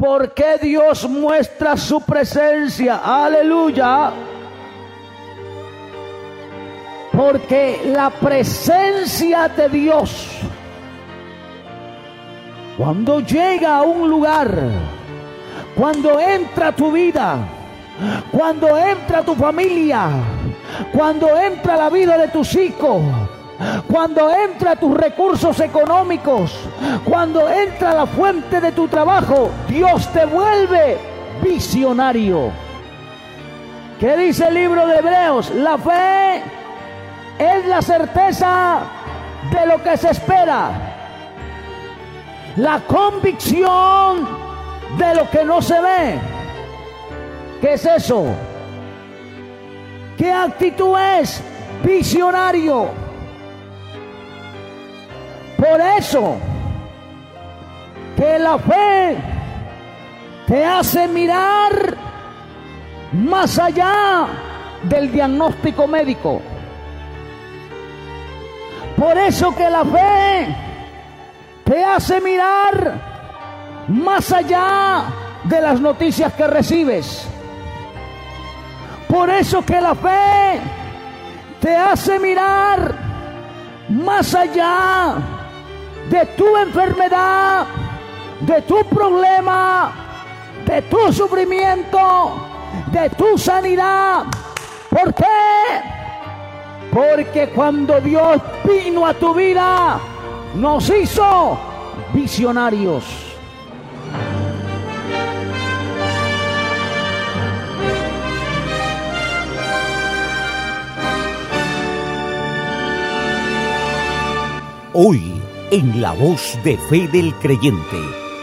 ¿Por qué Dios muestra su presencia? Aleluya. Porque la presencia de Dios, cuando llega a un lugar, cuando entra a tu vida, cuando entra a tu familia, cuando entra la vida de tus hijos, cuando entra tus recursos económicos, cuando entra la fuente de tu trabajo, Dios te vuelve visionario. ¿Qué dice el libro de Hebreos? La fe es la certeza de lo que se espera. La convicción de lo que no se ve. ¿Qué es eso? ¿Qué actitud es? Visionario. Por eso, que la fe te hace mirar más allá del diagnóstico médico. Por eso que la fe te hace mirar más allá de las noticias que recibes. Por eso que la fe te hace mirar más allá de tu enfermedad, de tu problema, de tu sufrimiento, de tu sanidad. ¿Por qué? Porque cuando Dios vino a tu vida, nos hizo visionarios. Hoy en la voz de fe del creyente,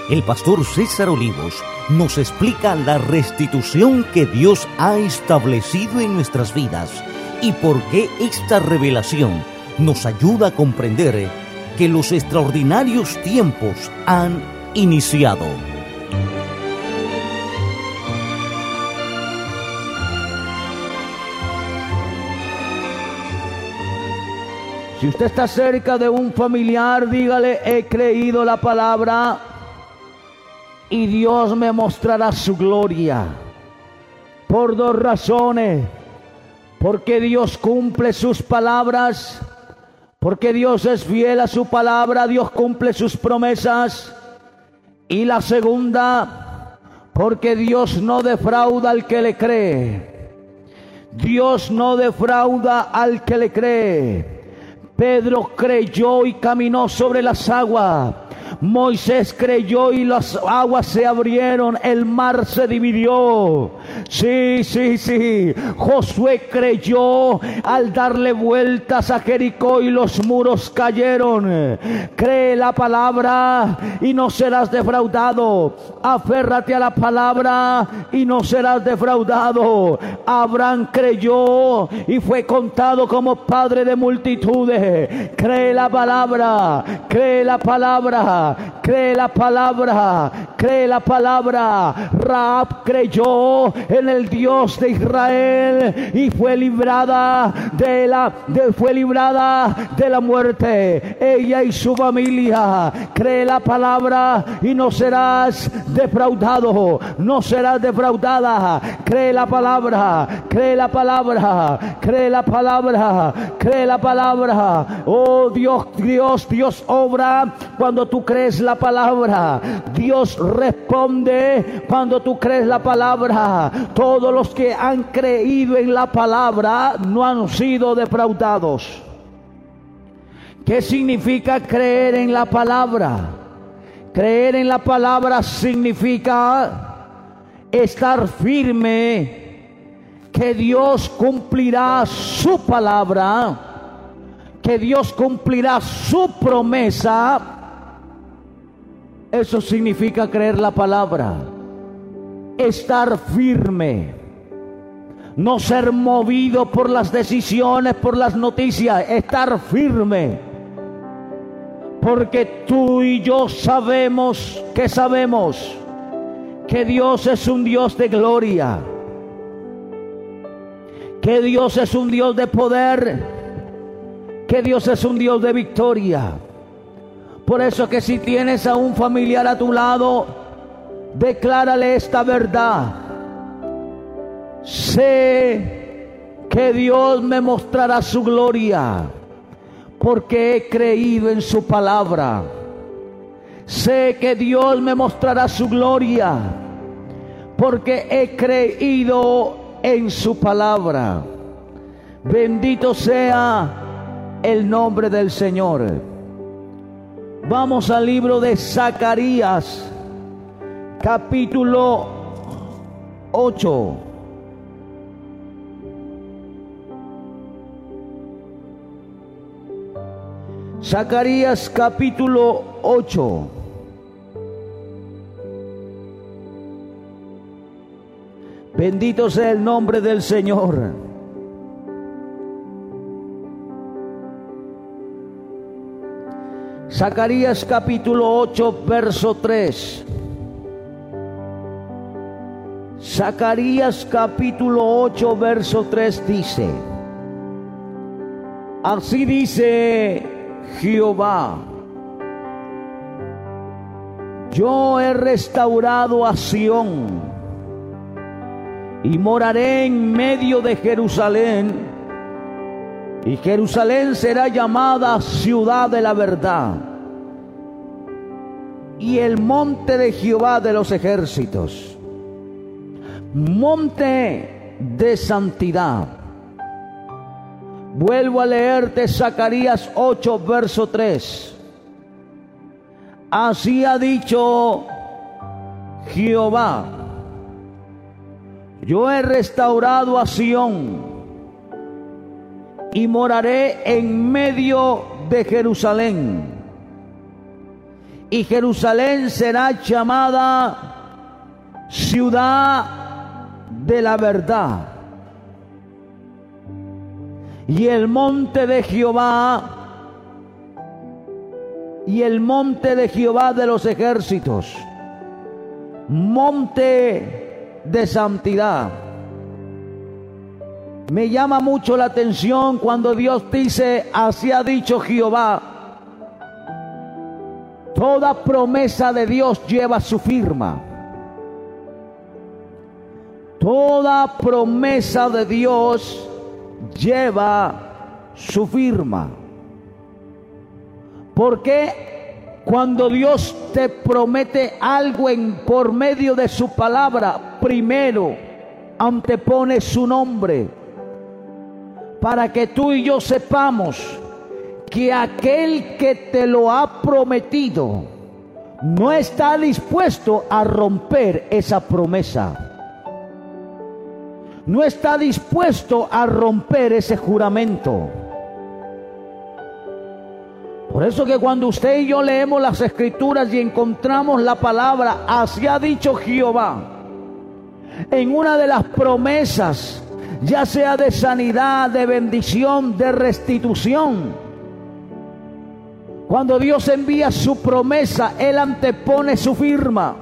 el pastor César Olivos nos explica la restitución que Dios ha establecido en nuestras vidas y por qué esta revelación nos ayuda a comprender que los extraordinarios tiempos han iniciado. Si usted está cerca de un familiar, dígale, he creído la palabra y Dios me mostrará su gloria. Por dos razones. Porque Dios cumple sus palabras. Porque Dios es fiel a su palabra. Dios cumple sus promesas. Y la segunda, porque Dios no defrauda al que le cree. Dios no defrauda al que le cree. Pedro creyó y caminó sobre las aguas. Moisés creyó y las aguas se abrieron, el mar se dividió. Sí, sí, sí. Josué creyó al darle vueltas a Jericó y los muros cayeron. Cree la palabra y no serás defraudado. Aférrate a la palabra y no serás defraudado. Abraham creyó y fue contado como padre de multitudes. Cree la palabra, cree la palabra cree la palabra, cree la palabra. Raab creyó en el Dios de Israel y fue librada de la fue librada de la muerte. Ella y su familia cree la palabra y no serás defraudado, no serás defraudada. Cree la palabra, cree la palabra, cree la palabra, cree la palabra. Oh Dios, Dios, Dios obra cuando tú crees la palabra. Dios responde cuando tú crees la palabra. Todos los que han creído en la palabra no han sido defraudados. ¿Qué significa creer en la palabra? Creer en la palabra significa estar firme que Dios cumplirá su palabra, que Dios cumplirá su promesa eso significa creer la palabra. Estar firme. No ser movido por las decisiones, por las noticias. Estar firme. Porque tú y yo sabemos que sabemos que Dios es un Dios de gloria. Que Dios es un Dios de poder. Que Dios es un Dios de victoria. Por eso que si tienes a un familiar a tu lado Declárale esta verdad. Sé que Dios me mostrará su gloria porque he creído en su palabra. Sé que Dios me mostrará su gloria porque he creído en su palabra. Bendito sea el nombre del Señor. Vamos al libro de Zacarías, capítulo 8. Zacarías capítulo 8. Bendito sea el nombre del Señor. Zacarías capítulo 8, verso 3. Zacarías capítulo 8, verso 3 dice, así dice Jehová, yo he restaurado a Sión y moraré en medio de Jerusalén. Y Jerusalén será llamada ciudad de la verdad. Y el monte de Jehová de los ejércitos. Monte de santidad. Vuelvo a leerte Zacarías 8, verso 3. Así ha dicho Jehová yo he restaurado a Sión y moraré en medio de Jerusalén. Y Jerusalén será llamada ciudad de la verdad. Y el monte de Jehová y el monte de Jehová de los ejércitos, monte de santidad. Me llama mucho la atención cuando Dios dice, así ha dicho Jehová. Toda promesa de Dios lleva su firma. Toda promesa de Dios lleva su firma. Porque cuando Dios te promete algo en, por medio de su palabra, primero antepone su nombre para que tú y yo sepamos que aquel que te lo ha prometido no está dispuesto a romper esa promesa. No está dispuesto a romper ese juramento. Por eso que cuando usted y yo leemos las escrituras y encontramos la palabra, así ha dicho Jehová, en una de las promesas, ya sea de sanidad, de bendición, de restitución, cuando Dios envía su promesa, Él antepone su firma.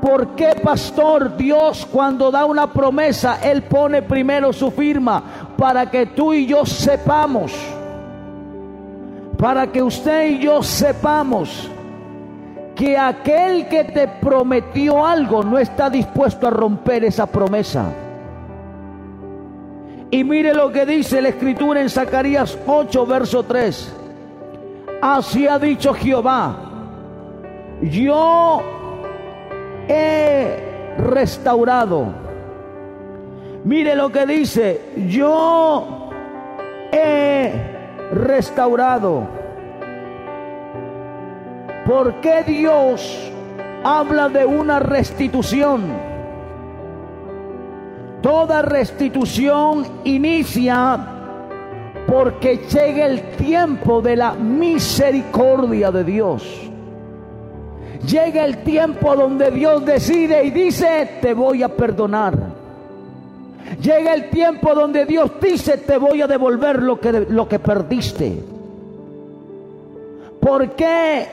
¿Por qué, pastor, Dios cuando da una promesa, Él pone primero su firma para que tú y yo sepamos? para que usted y yo sepamos que aquel que te prometió algo no está dispuesto a romper esa promesa. Y mire lo que dice la escritura en Zacarías 8, verso 3. Así ha dicho Jehová, yo he restaurado. Mire lo que dice, yo he restaurado. ¿Por qué Dios habla de una restitución? Toda restitución inicia porque llega el tiempo de la misericordia de Dios. Llega el tiempo donde Dios decide y dice, te voy a perdonar. Llega el tiempo donde Dios dice, te voy a devolver lo que, lo que perdiste. ¿Por qué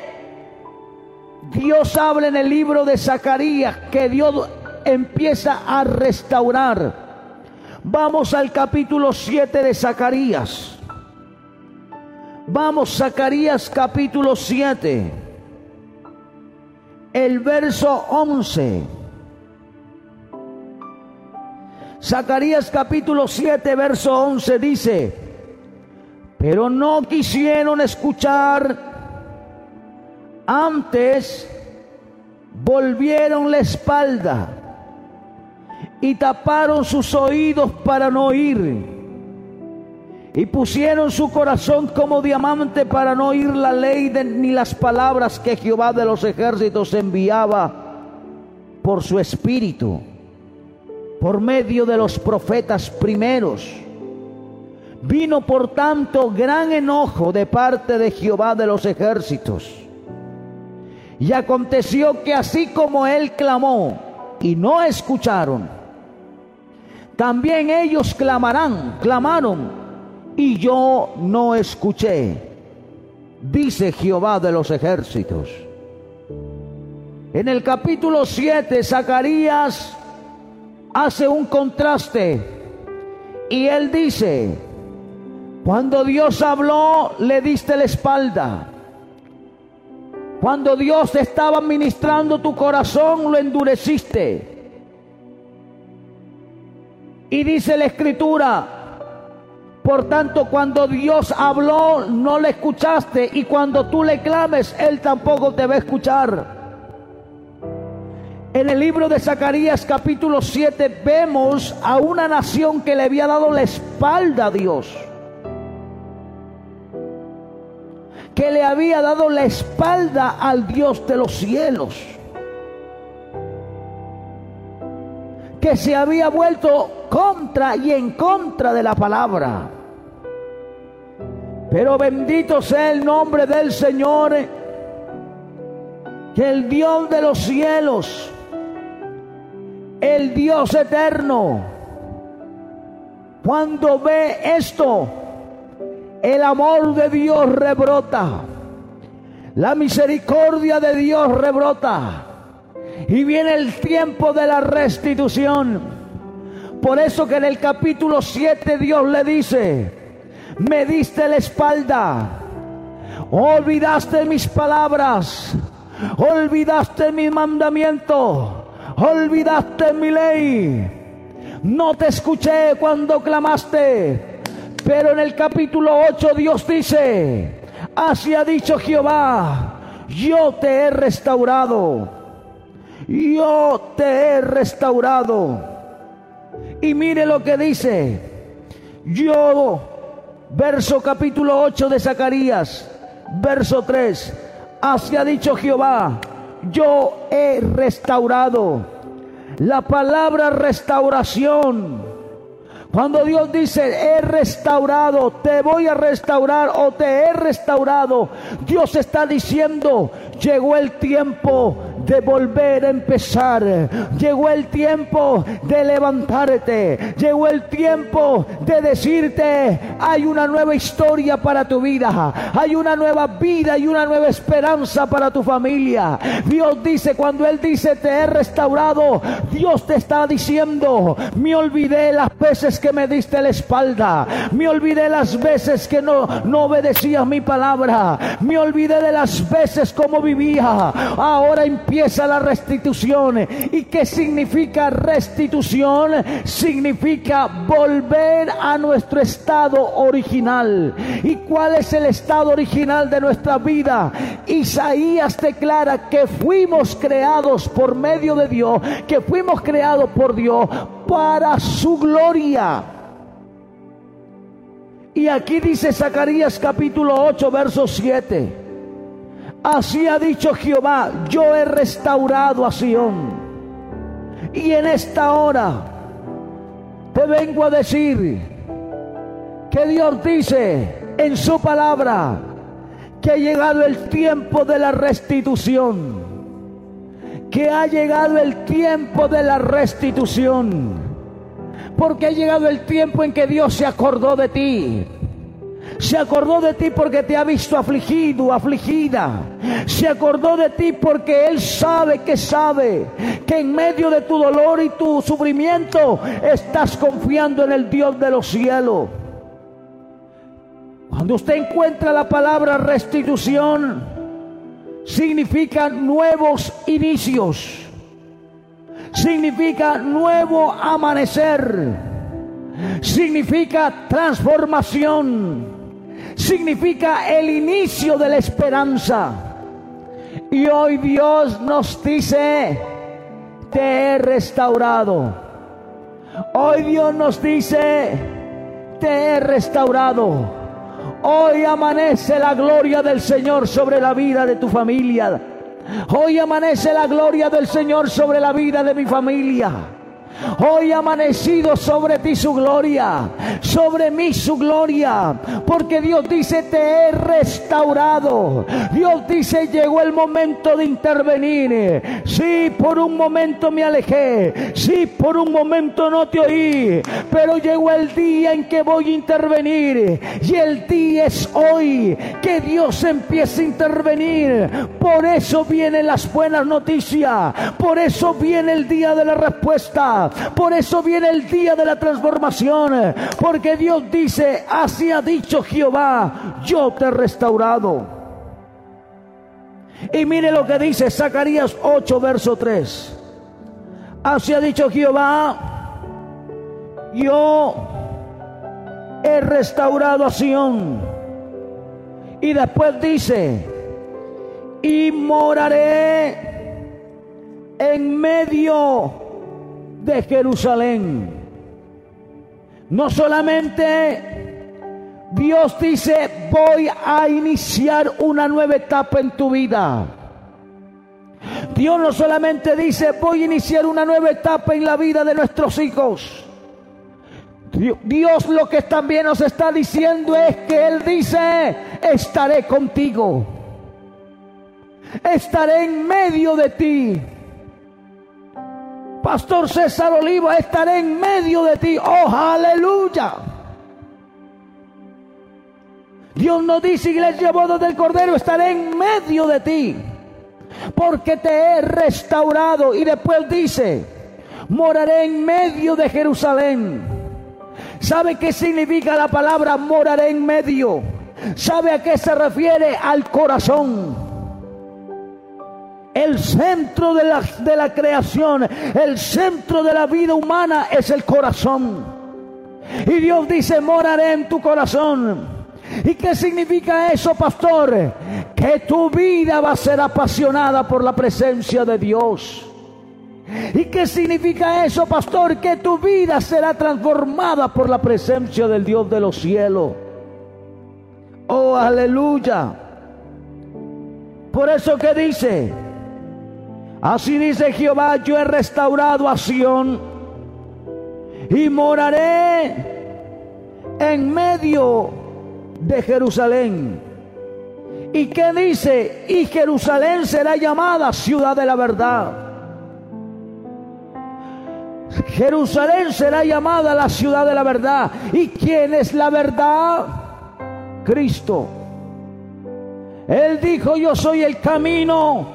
Dios habla en el libro de Zacarías que Dios empieza a restaurar? Vamos al capítulo 7 de Zacarías. Vamos, Zacarías capítulo 7. el verso 11. Zacarías capítulo 7, verso 11 dice, pero no quisieron escuchar, antes volvieron la espalda y taparon sus oídos para no oír. Y pusieron su corazón como diamante para no oír la ley ni las palabras que Jehová de los ejércitos enviaba por su espíritu, por medio de los profetas primeros. Vino por tanto gran enojo de parte de Jehová de los ejércitos. Y aconteció que así como él clamó y no escucharon, también ellos clamarán, clamaron, y yo no escuché, dice Jehová de los ejércitos. En el capítulo 7, Zacarías hace un contraste y él dice, cuando Dios habló, le diste la espalda. Cuando Dios estaba ministrando tu corazón, lo endureciste. Y dice la escritura, por tanto, cuando Dios habló, no le escuchaste. Y cuando tú le clames, Él tampoco te va a escuchar. En el libro de Zacarías capítulo 7 vemos a una nación que le había dado la espalda a Dios. Que le había dado la espalda al Dios de los cielos. Que se había vuelto contra y en contra de la palabra. Pero bendito sea el nombre del Señor, que el Dios de los cielos, el Dios eterno, cuando ve esto, el amor de Dios rebrota, la misericordia de Dios rebrota y viene el tiempo de la restitución. Por eso que en el capítulo 7 Dios le dice, me diste la espalda, olvidaste mis palabras, olvidaste mi mandamiento, olvidaste mi ley. No te escuché cuando clamaste, pero en el capítulo 8 Dios dice, así ha dicho Jehová, yo te he restaurado yo te he restaurado. Y mire lo que dice, yo, verso capítulo 8 de Zacarías, verso 3, así ha dicho Jehová, yo he restaurado. La palabra restauración cuando Dios dice, he restaurado, te voy a restaurar o te he restaurado, Dios está diciendo, llegó el tiempo de volver a empezar. Llegó el tiempo de levantarte. Llegó el tiempo de decirte, hay una nueva historia para tu vida. Hay una nueva vida y una nueva esperanza para tu familia. Dios dice, cuando Él dice, te he restaurado, Dios te está diciendo, me olvidé las veces que me diste la espalda. Me olvidé las veces que no, no obedecías mi palabra. Me olvidé de las veces como vivía. Ahora empieza la restitución. ¿Y qué significa restitución? Significa volver a nuestro estado original. ¿Y cuál es el estado original de nuestra vida? Isaías declara que fuimos creados por medio de Dios, que fuimos creados por Dios para su gloria. Y aquí dice Zacarías capítulo 8, verso 7. Así ha dicho Jehová, yo he restaurado a Sión. Y en esta hora te vengo a decir que Dios dice en su palabra que ha llegado el tiempo de la restitución. Que ha llegado el tiempo de la restitución. Porque ha llegado el tiempo en que Dios se acordó de ti. Se acordó de ti porque te ha visto afligido, afligida. Se acordó de ti porque Él sabe que sabe que en medio de tu dolor y tu sufrimiento estás confiando en el Dios de los cielos. Cuando usted encuentra la palabra restitución, significa nuevos inicios, significa nuevo amanecer, significa transformación, significa el inicio de la esperanza. Y hoy Dios nos dice, te he restaurado. Hoy Dios nos dice, te he restaurado. Hoy amanece la gloria del Señor sobre la vida de tu familia. Hoy amanece la gloria del Señor sobre la vida de mi familia. Hoy ha amanecido sobre ti su gloria, sobre mí su gloria, porque Dios dice, te he restaurado. Dios dice, llegó el momento de intervenir. Sí, por un momento me alejé, sí, por un momento no te oí, pero llegó el día en que voy a intervenir. Y el día es hoy que Dios empieza a intervenir. Por eso vienen las buenas noticias, por eso viene el día de la respuesta. Por eso viene el día de la transformación. Porque Dios dice, así ha dicho Jehová, yo te he restaurado. Y mire lo que dice Zacarías 8, verso 3. Así ha dicho Jehová, yo he restaurado a Sión. Y después dice, y moraré en medio de Jerusalén. No solamente Dios dice, voy a iniciar una nueva etapa en tu vida. Dios no solamente dice, voy a iniciar una nueva etapa en la vida de nuestros hijos. Dios lo que también nos está diciendo es que Él dice, estaré contigo. Estaré en medio de ti. Pastor César Oliva, estaré en medio de ti. Oh, aleluya. Dios nos dice, iglesia boda del Cordero, estaré en medio de ti. Porque te he restaurado. Y después dice, moraré en medio de Jerusalén. ¿Sabe qué significa la palabra moraré en medio? ¿Sabe a qué se refiere? Al corazón. El centro de la, de la creación, el centro de la vida humana es el corazón. Y Dios dice, moraré en tu corazón. ¿Y qué significa eso, pastor? Que tu vida va a ser apasionada por la presencia de Dios. ¿Y qué significa eso, pastor? Que tu vida será transformada por la presencia del Dios de los cielos. Oh, aleluya. Por eso que dice, Así dice Jehová, yo he restaurado a Sión y moraré en medio de Jerusalén. ¿Y qué dice? Y Jerusalén será llamada ciudad de la verdad. Jerusalén será llamada la ciudad de la verdad. ¿Y quién es la verdad? Cristo. Él dijo, yo soy el camino,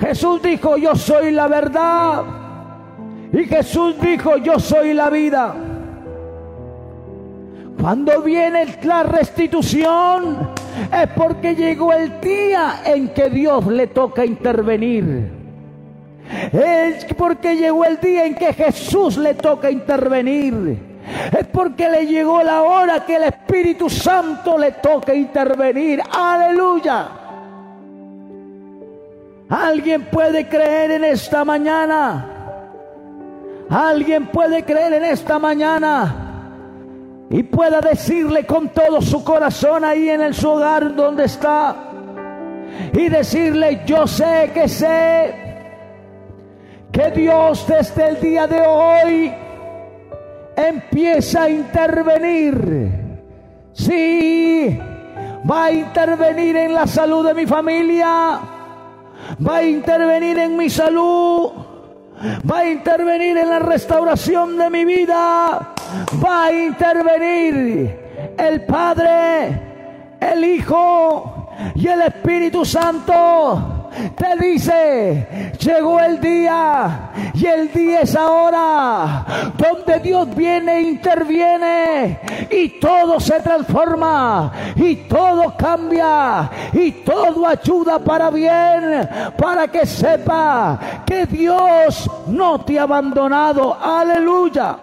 Jesús dijo, yo soy la verdad. Y Jesús dijo, yo soy la vida. Cuando viene la restitución es porque llegó el día en que Dios le toca intervenir. Es porque llegó el día en que Jesús le toca intervenir. Es porque le llegó la hora que el Espíritu Santo le toca intervenir. Aleluya. Alguien puede creer en esta mañana. Alguien puede creer en esta mañana y pueda decirle con todo su corazón ahí en el su hogar donde está y decirle yo sé que sé que Dios desde el día de hoy empieza a intervenir. Sí, va a intervenir en la salud de mi familia va a intervenir en mi salud, va a intervenir en la restauración de mi vida, va a intervenir el Padre, el Hijo y el Espíritu Santo. Te dice, llegó el día y el día es ahora, donde Dios viene e interviene y todo se transforma y todo cambia y todo ayuda para bien, para que sepa que Dios no te ha abandonado. Aleluya.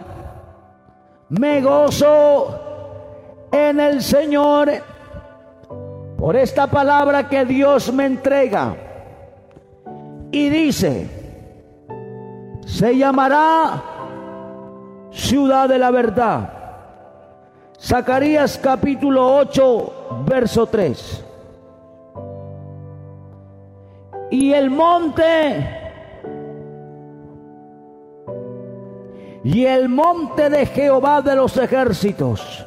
Me gozo en el Señor por esta palabra que Dios me entrega. Y dice, se llamará ciudad de la verdad. Zacarías capítulo 8, verso 3. Y el monte y el monte de Jehová de los ejércitos.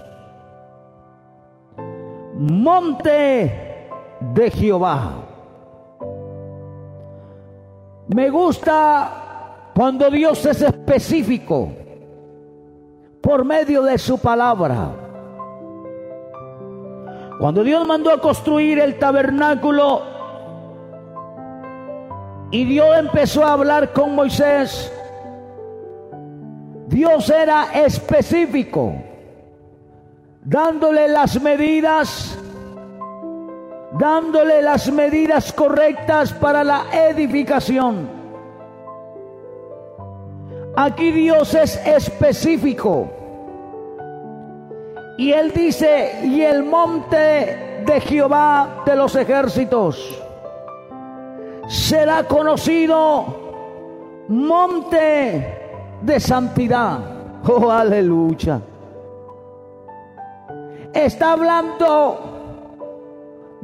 Monte de Jehová. Me gusta cuando Dios es específico por medio de su palabra. Cuando Dios mandó a construir el tabernáculo y Dios empezó a hablar con Moisés, Dios era específico, dándole las medidas, dándole las medidas correctas para la edificación. Aquí Dios es específico. Y él dice, y el monte de Jehová de los ejércitos será conocido monte de santidad. Oh, aleluya. Está hablando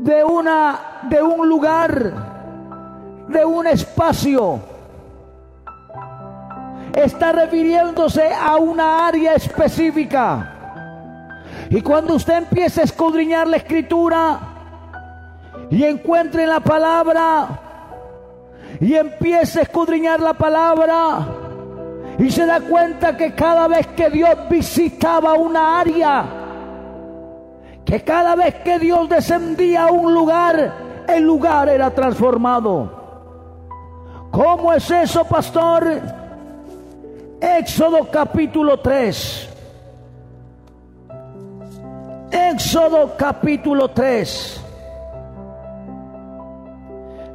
de una de un lugar, de un espacio. Está refiriéndose a una área específica. Y cuando usted empiece a escudriñar la escritura y encuentre la palabra y empiece a escudriñar la palabra, y se da cuenta que cada vez que Dios visitaba una área, que cada vez que Dios descendía a un lugar, el lugar era transformado. ¿Cómo es eso, pastor? Éxodo capítulo 3. Éxodo capítulo 3.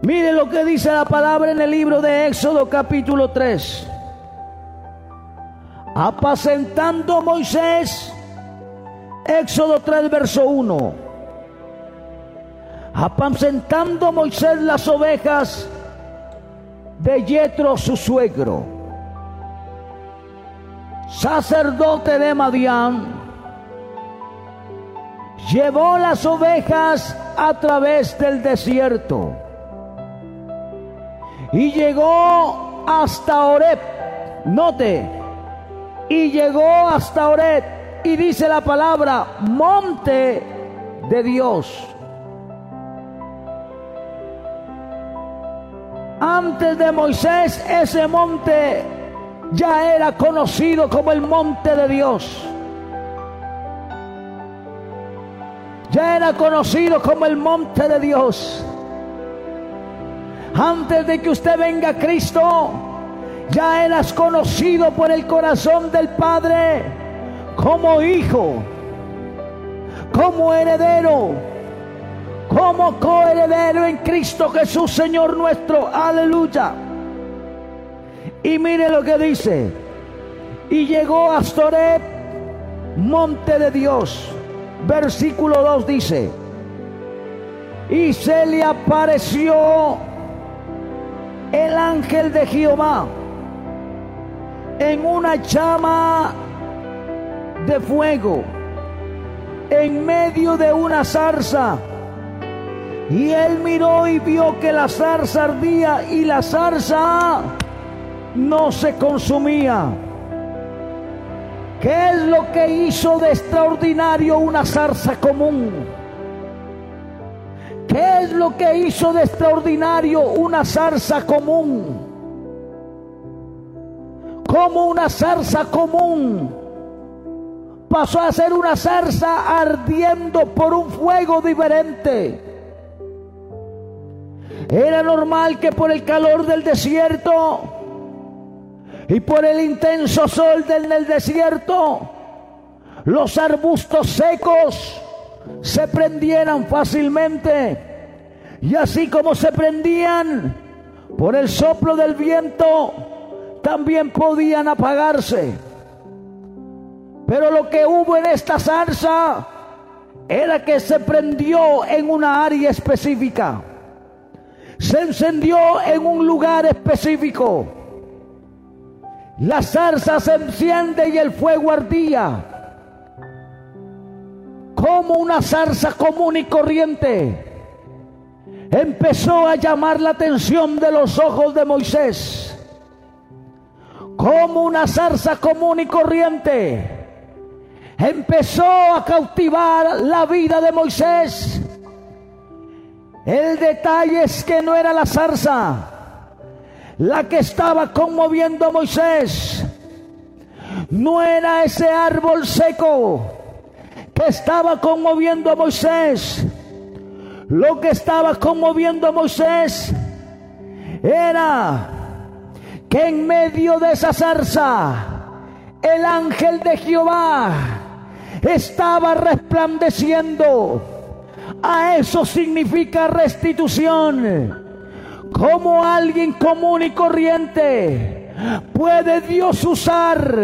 Mire lo que dice la palabra en el libro de Éxodo capítulo 3 apacentando Moisés, Éxodo 3, verso 1. Apacentando Moisés las ovejas de Yetro, su suegro, sacerdote de Madián, llevó las ovejas a través del desierto. Y llegó hasta Oreb. Note, y llegó hasta Oret y dice la palabra monte de Dios. Antes de Moisés ese monte ya era conocido como el monte de Dios. Ya era conocido como el monte de Dios. Antes de que usted venga a Cristo, ya eras conocido por el corazón del Padre como hijo, como heredero, como coheredero en Cristo Jesús, Señor nuestro. Aleluya. Y mire lo que dice. Y llegó a Storeb, monte de Dios. Versículo 2 dice. Y se le apareció el ángel de Jehová en una llama de fuego en medio de una zarza. Y él miró y vio que la zarza ardía y la zarza no se consumía. ¿Qué es lo que hizo de extraordinario una zarza común? ¿Qué es lo que hizo de extraordinario una zarza común? como una zarza común. Pasó a ser una zarza ardiendo por un fuego diferente. Era normal que por el calor del desierto y por el intenso sol del desierto, los arbustos secos se prendieran fácilmente. Y así como se prendían por el soplo del viento, también podían apagarse. Pero lo que hubo en esta zarza era que se prendió en una área específica. Se encendió en un lugar específico. La zarza se enciende y el fuego ardía como una zarza común y corriente, empezó a llamar la atención de los ojos de Moisés. Como una zarza común y corriente, empezó a cautivar la vida de Moisés. El detalle es que no era la zarza la que estaba conmoviendo a Moisés. No era ese árbol seco que estaba conmoviendo a Moisés. Lo que estaba conmoviendo a Moisés era que en medio de esa zarza el ángel de Jehová estaba resplandeciendo. A eso significa restitución. Como alguien común y corriente puede Dios usar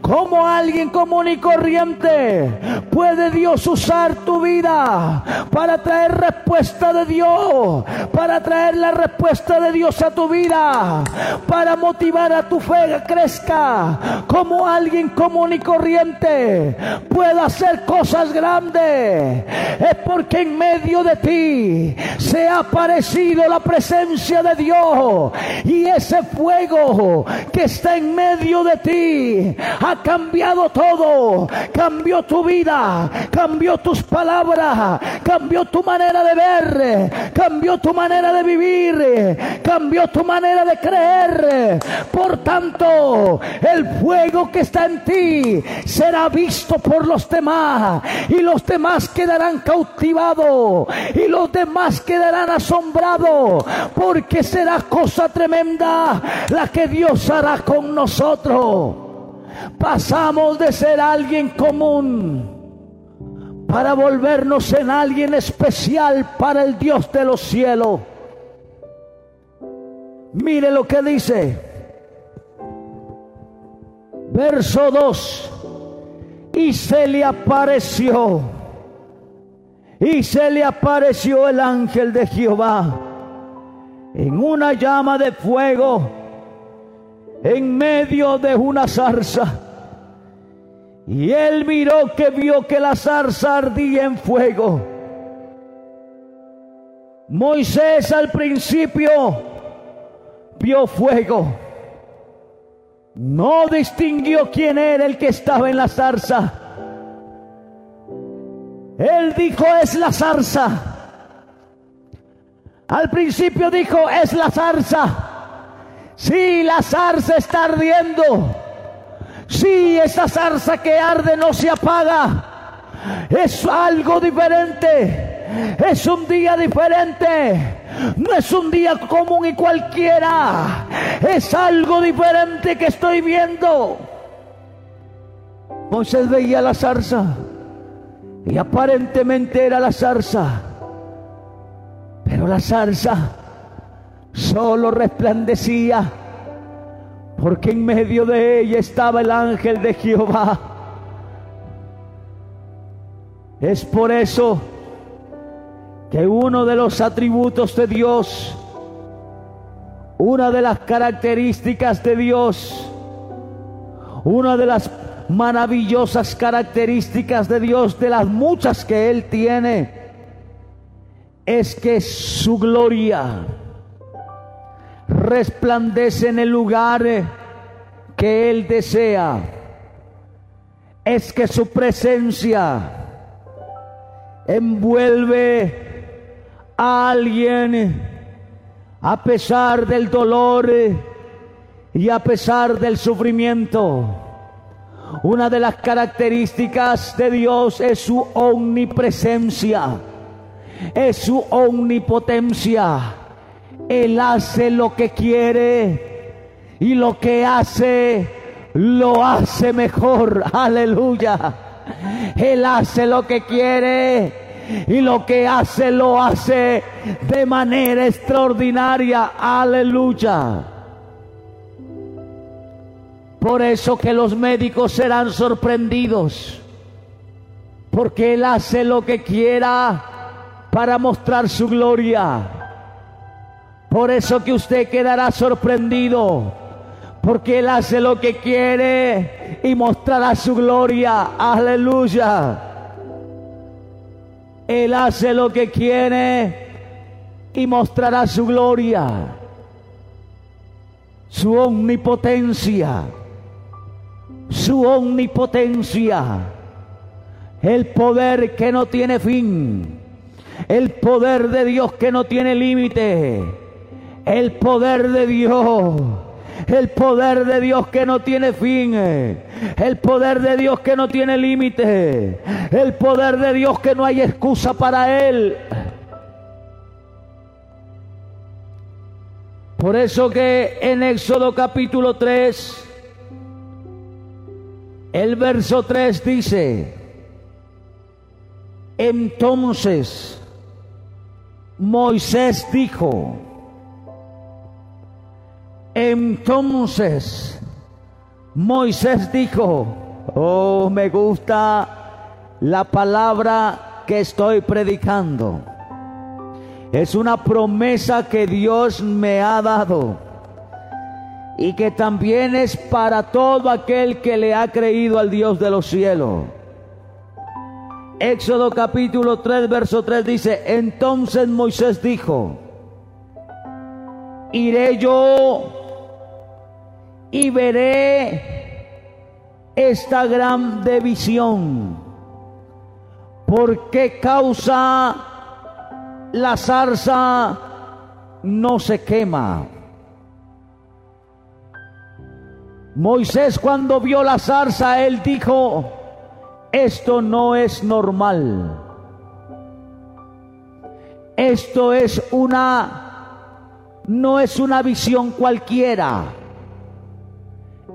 como alguien común y corriente. Puede Dios usar tu vida para traer respuesta de Dios, para traer la respuesta de Dios a tu vida, para motivar a tu fe que crezca como alguien común y corriente. Puede hacer cosas grandes. Es porque en medio de ti se ha aparecido la presencia de Dios y ese fuego que está en medio de ti ha cambiado todo. Cambió tu vida, cambió tus palabras, cambió tu manera de ver, cambió tu manera de vivir, cambió tu manera de creer. Por tanto, el fuego que está en ti será visto por los demás y los demás quedarán cautivados y los demás quedarán asombrados porque será cosa tremenda la que Dios hará con nosotros. Pasamos de ser alguien común para volvernos en alguien especial para el Dios de los cielos. Mire lo que dice. Verso 2. Y se le apareció. Y se le apareció el ángel de Jehová en una llama de fuego en medio de una zarza. Y él miró que vio que la zarza ardía en fuego. Moisés al principio vio fuego. No distinguió quién era el que estaba en la zarza. Él dijo es la zarza. Al principio dijo es la zarza. Si la zarza está ardiendo. Si esa zarza que arde no se apaga. Es algo diferente. Es un día diferente. No es un día común y cualquiera. Es algo diferente que estoy viendo. Moisés veía la zarza. Y aparentemente era la zarza. Pero la zarza solo resplandecía porque en medio de ella estaba el ángel de Jehová. Es por eso que uno de los atributos de Dios, una de las características de Dios, una de las maravillosas características de Dios, de las muchas que Él tiene, es que su gloria, resplandece en el lugar que Él desea. Es que su presencia envuelve a alguien a pesar del dolor y a pesar del sufrimiento. Una de las características de Dios es su omnipresencia, es su omnipotencia Él hace lo que quiere y lo que hace, lo hace mejor. Aleluya. Él hace lo que quiere y lo que hace, lo hace de manera extraordinaria. Aleluya. Por eso que los médicos serán sorprendidos. Porque Él hace lo que quiera para mostrar su gloria. Por eso que usted quedará sorprendido. Porque Él hace lo que quiere y mostrará su gloria. Aleluya. Él hace lo que quiere y mostrará su gloria. Su omnipotencia su omnipotencia, el poder que no tiene fin, el poder de Dios que no tiene límite, el poder de Dios. El poder de Dios que no tiene fin. El poder de Dios que no tiene límite. El poder de Dios que no hay excusa para Él. Por eso que en Éxodo capítulo 3 el verso 3 dice, entonces Moisés dijo, entonces Moisés dijo, oh, me gusta la palabra que estoy predicando. Es una promesa que Dios me ha dado y que también es para todo aquel que le ha creído al Dios de los cielos. Éxodo capítulo 3, verso 3 dice, entonces Moisés dijo, iré yo y veré esta gran división. ¿Por qué causa la zarza no se quema? Moisés cuando vio la zarza, él dijo, esto no es normal. Esto es una, no es una visión cualquiera.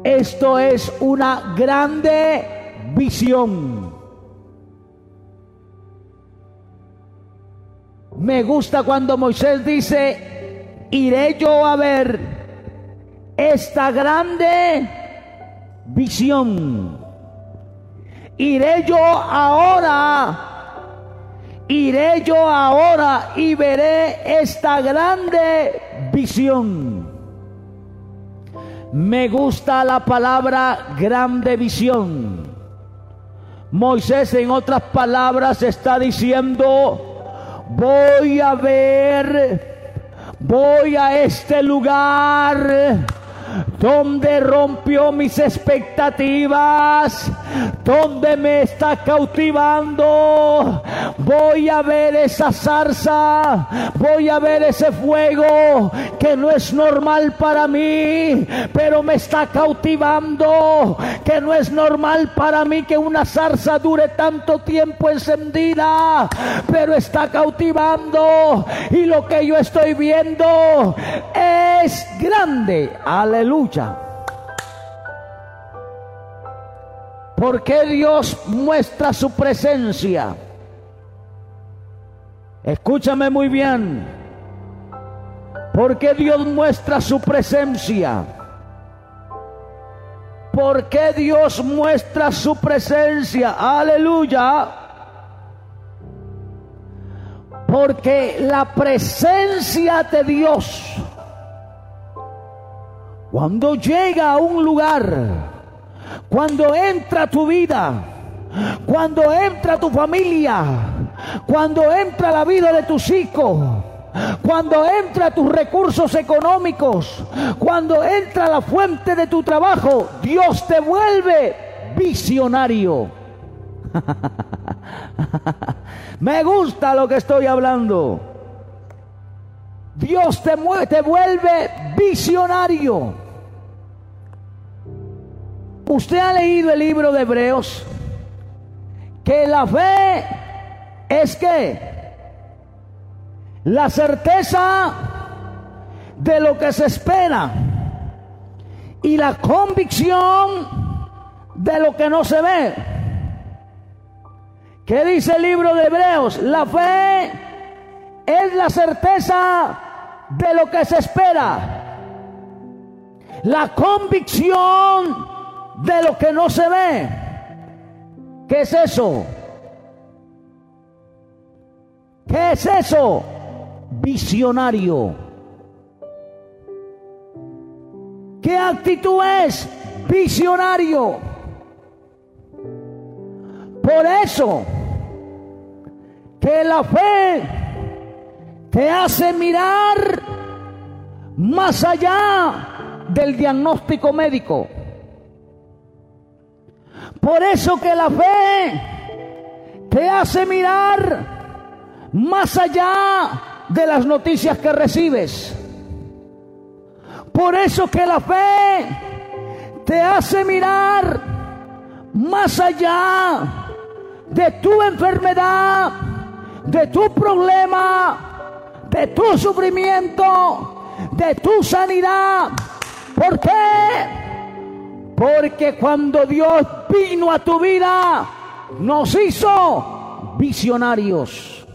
Esto es una grande visión. Me gusta cuando Moisés dice, iré yo a ver esta grande visión. Iré yo ahora, iré yo ahora y veré esta grande visión. Me gusta la palabra grande visión. Moisés en otras palabras está diciendo, voy a ver, voy a este lugar donde rompió mis expectativas, donde me está cautivando. Voy a ver esa zarza, voy a ver ese fuego que no es normal para mí, pero me está cautivando, que no es normal para mí que una zarza dure tanto tiempo encendida, pero está cautivando y lo que yo estoy viendo es grande. Aleluya. ¿Por qué Dios muestra su presencia? Escúchame muy bien. ¿Por qué Dios muestra su presencia? ¿Por qué Dios muestra su presencia? Aleluya. Porque la presencia de Dios, cuando llega a un lugar, cuando entra tu vida, cuando entra tu familia, cuando entra la vida de tus hijos, cuando entra tus recursos económicos, cuando entra la fuente de tu trabajo, Dios te vuelve visionario. Me gusta lo que estoy hablando. Dios te, te vuelve visionario. Usted ha leído el libro de Hebreos que la fe es que la certeza de lo que se espera y la convicción de lo que no se ve. ¿Qué dice el libro de Hebreos? La fe es la certeza de lo que se espera. La convicción de lo que no se ve. ¿Qué es eso? ¿Qué es eso? Visionario. ¿Qué actitud es? Visionario. Por eso, que la fe te hace mirar más allá del diagnóstico médico. Por eso que la fe te hace mirar más allá de las noticias que recibes. Por eso que la fe te hace mirar más allá de tu enfermedad, de tu problema, de tu sufrimiento, de tu sanidad. ¿Por qué? Porque cuando Dios vino a tu vida, nos hizo visionarios.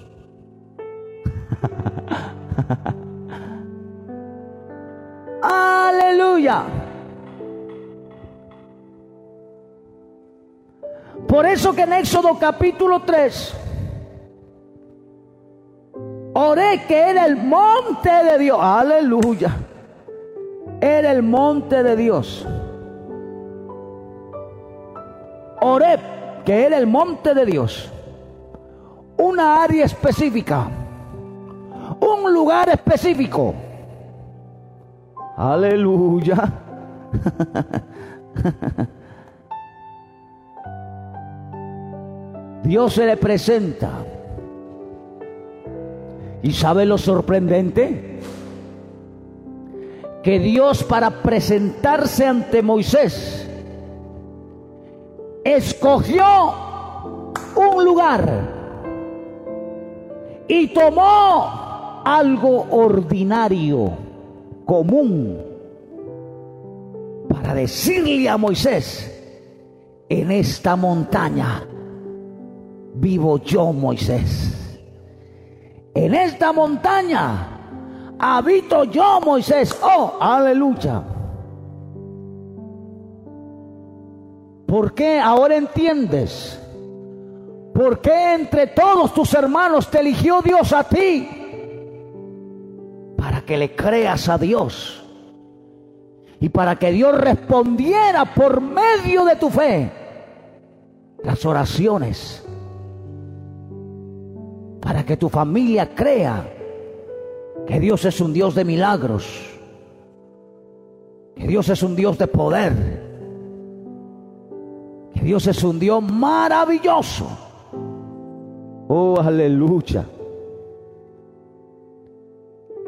Aleluya. Por eso que en Éxodo capítulo 3, oré que era el monte de Dios. Aleluya. Era el monte de Dios. Oré que era el monte de Dios. Una área específica un lugar específico. Aleluya. Dios se le presenta. ¿Y sabe lo sorprendente? Que Dios para presentarse ante Moisés escogió un lugar y tomó algo ordinario, común, para decirle a Moisés, en esta montaña vivo yo, Moisés. En esta montaña habito yo, Moisés. Oh, aleluya. ¿Por qué ahora entiendes? ¿Por qué entre todos tus hermanos te eligió Dios a ti? para que le creas a Dios y para que Dios respondiera por medio de tu fe las oraciones, para que tu familia crea que Dios es un Dios de milagros, que Dios es un Dios de poder, que Dios es un Dios maravilloso. Oh, aleluya.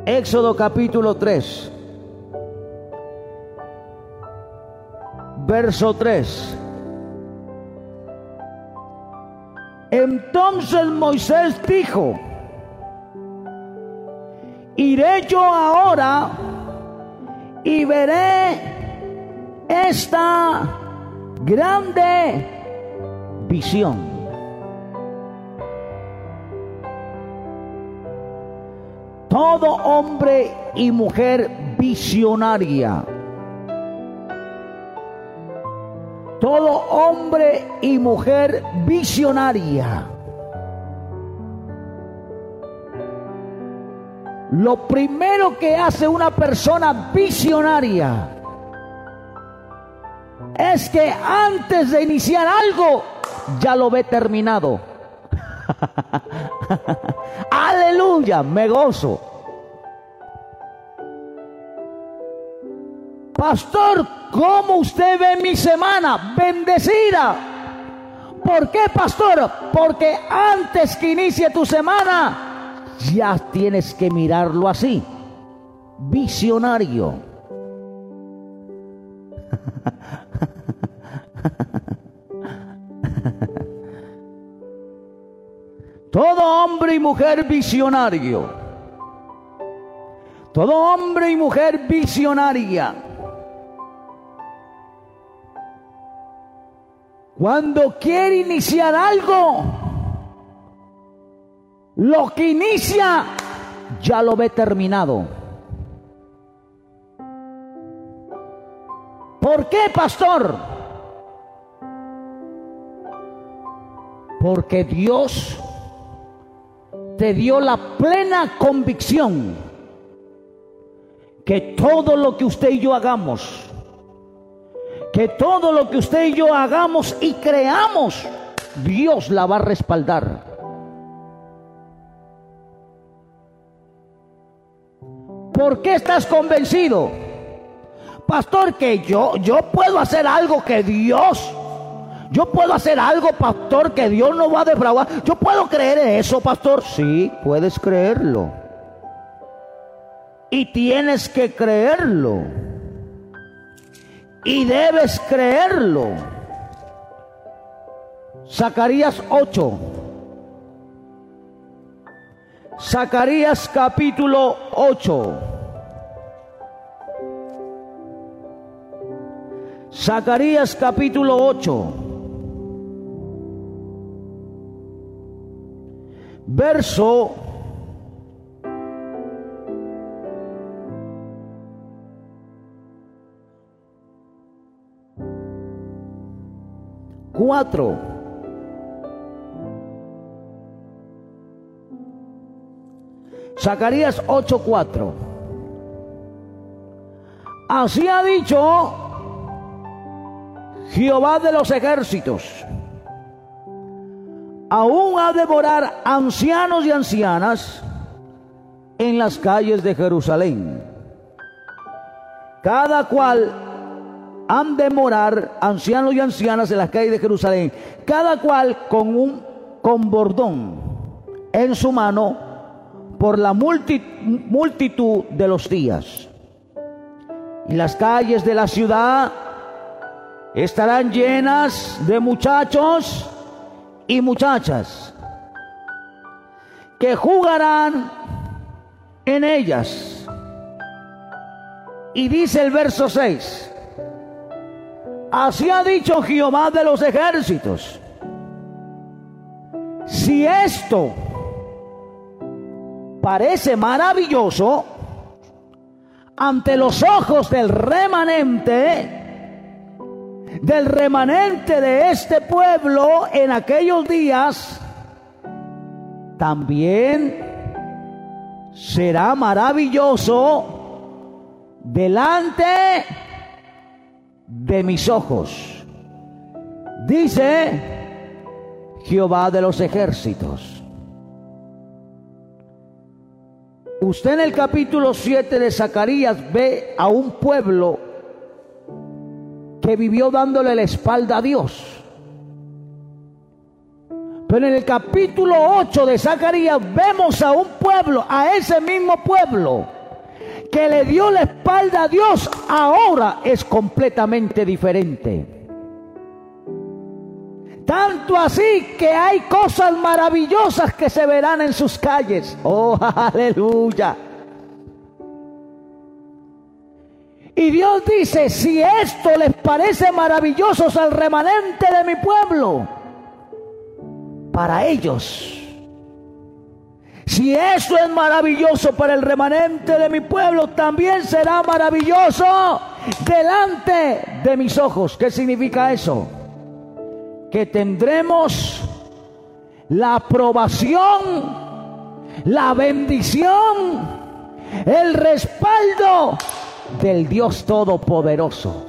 Éxodo capítulo 3, verso 3. Entonces Moisés dijo, iré yo ahora y veré esta grande visión. todo hombre y mujer visionaria. Todo hombre y mujer visionaria. Lo primero que hace una persona visionaria es que antes de iniciar algo ya lo ve terminado. Aleluya, me gozo. Pastor, ¿cómo usted ve mi semana? Bendecida. ¿Por qué, pastor? Porque antes que inicie tu semana, ya tienes que mirarlo así. Visionario. todo hombre y mujer visionario, todo hombre y mujer visionaria, cuando quiere iniciar algo, lo que inicia ya lo ve terminado. ¿Por qué, pastor? Porque Dios te dio la plena convicción que todo lo que usted y yo hagamos, que todo lo que usted y yo hagamos y creamos, Dios la va a respaldar. ¿Por qué estás convencido? Pastor, que yo, yo puedo hacer algo que Dios, yo puedo hacer algo, pastor, que Dios no va a defraudar. Yo puedo creer en eso, pastor. Sí, puedes creerlo. Y tienes que creerlo. Y debes creerlo. Zacarías 8. Zacarías capítulo 8. Zacarías capítulo 8. Verso cuatro. Zacarías 8:4. Así ha dicho Jehová de los ejércitos. Aún ha de morar ancianos y ancianas en las calles de Jerusalén. Cada cual han de morar ancianos y ancianas en las calles de Jerusalén, cada cual con un con bordón en su mano por la multitud de los días. Y las calles de la ciudad estarán llenas de muchachos y muchachas que jugarán en ellas. Y dice el verso 6, así ha dicho Jehová de los ejércitos, si esto parece maravilloso ante los ojos del remanente, del remanente de este pueblo en aquellos días, también será maravilloso delante de mis ojos. Dice Jehová de los ejércitos. Usted en el capítulo 7 de Zacarías ve a un pueblo que vivió dándole la espalda a Dios. Pero en el capítulo 8 de Zacarías vemos a un pueblo, a ese mismo pueblo, que le dio la espalda a Dios, ahora es completamente diferente. Tanto así que hay cosas maravillosas que se verán en sus calles. Oh, aleluya. Y Dios dice, si esto les parece maravilloso al remanente de mi pueblo, para ellos, si eso es maravilloso para el remanente de mi pueblo, también será maravilloso delante de mis ojos. ¿Qué significa eso? Que tendremos la aprobación, la bendición, el respaldo del Dios Todopoderoso.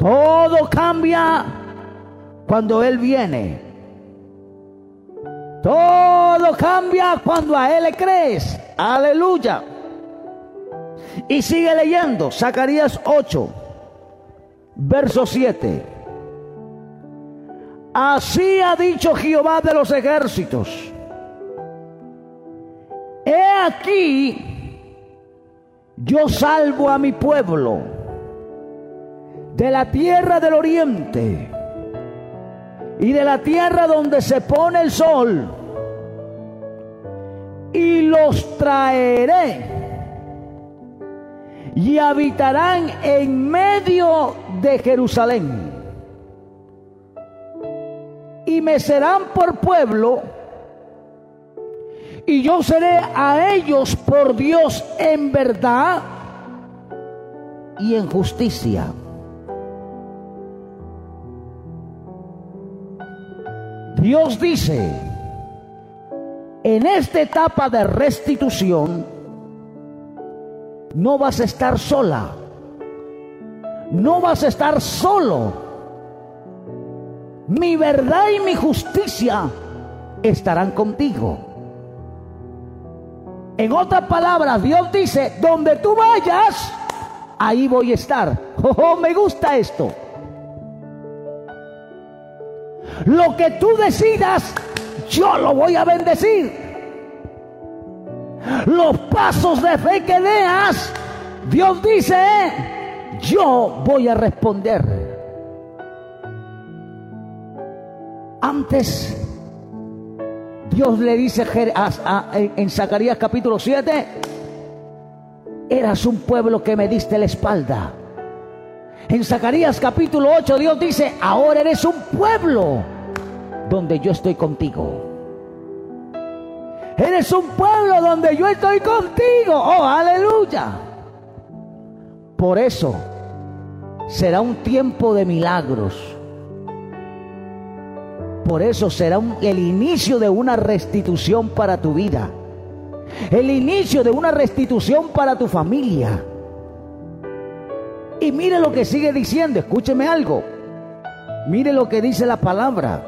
Todo cambia cuando Él viene. Todo cambia cuando a Él le crees. Aleluya. Y sigue leyendo Zacarías 8, verso 7. Así ha dicho Jehová de los ejércitos He aquí, yo salvo a mi pueblo de la tierra del oriente y de la tierra donde se pone el sol y los traeré y habitarán en medio de Jerusalén y me serán por pueblo y yo seré a ellos por Dios en verdad y en justicia. Dios dice, en esta etapa de restitución, no vas a estar sola, no vas a estar solo. Mi verdad y mi justicia estarán contigo. En otras palabras, Dios dice, donde tú vayas, ahí voy a estar. Oh, me gusta esto. Lo que tú decidas, yo lo voy a bendecir. Los pasos de fe que leas, Dios dice, yo voy a responder. Antes Dios le dice en Zacarías capítulo 7, eras un pueblo que me diste la espalda. En Zacarías capítulo 8 Dios dice, ahora eres un pueblo donde yo estoy contigo. Eres un pueblo donde yo estoy contigo. Oh, aleluya. Por eso será un tiempo de milagros por eso será el inicio de una restitución para tu vida. El inicio de una restitución para tu familia. Y mire lo que sigue diciendo, escúcheme algo. Mire lo que dice la palabra.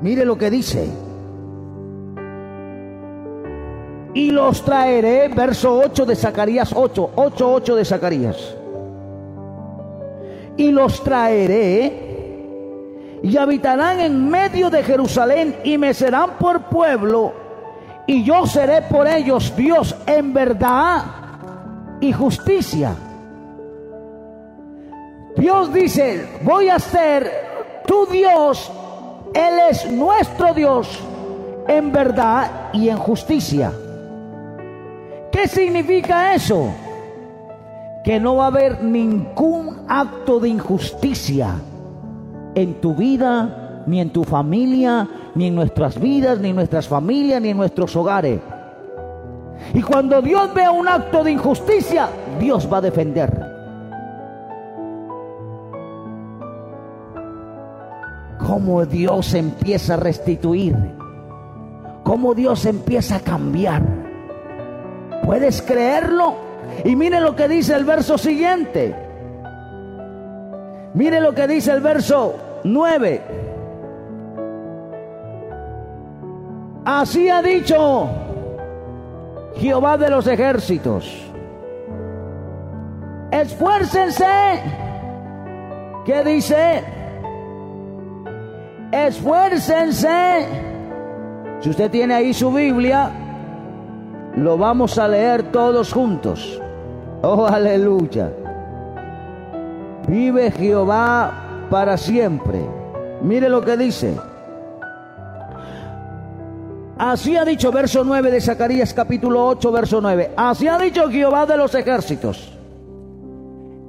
Mire lo que dice. Y los traeré, verso 8 de Zacarías 8, 8, 8 de Zacarías. Y los traeré y habitarán en medio de Jerusalén y me serán por pueblo y yo seré por ellos Dios en verdad y justicia. Dios dice, voy a ser tu Dios, Él es nuestro Dios en verdad y en justicia. ¿Qué significa eso? Que no va a haber ningún acto de injusticia en tu vida, ni en tu familia, ni en nuestras vidas, ni en nuestras familias, ni en nuestros hogares. Y cuando Dios vea un acto de injusticia, Dios va a defender. Cómo Dios empieza a restituir. Cómo Dios empieza a cambiar. ¿Puedes creerlo? Y mire lo que dice el verso siguiente. Mire lo que dice el verso 9. Así ha dicho Jehová de los ejércitos. Esfuércense. ¿Qué dice? Esfuércense. Si usted tiene ahí su Biblia, lo vamos a leer todos juntos. Oh, aleluya. Vive Jehová para siempre. Mire lo que dice. Así ha dicho verso 9 de Zacarías capítulo 8, verso 9. Así ha dicho Jehová de los ejércitos.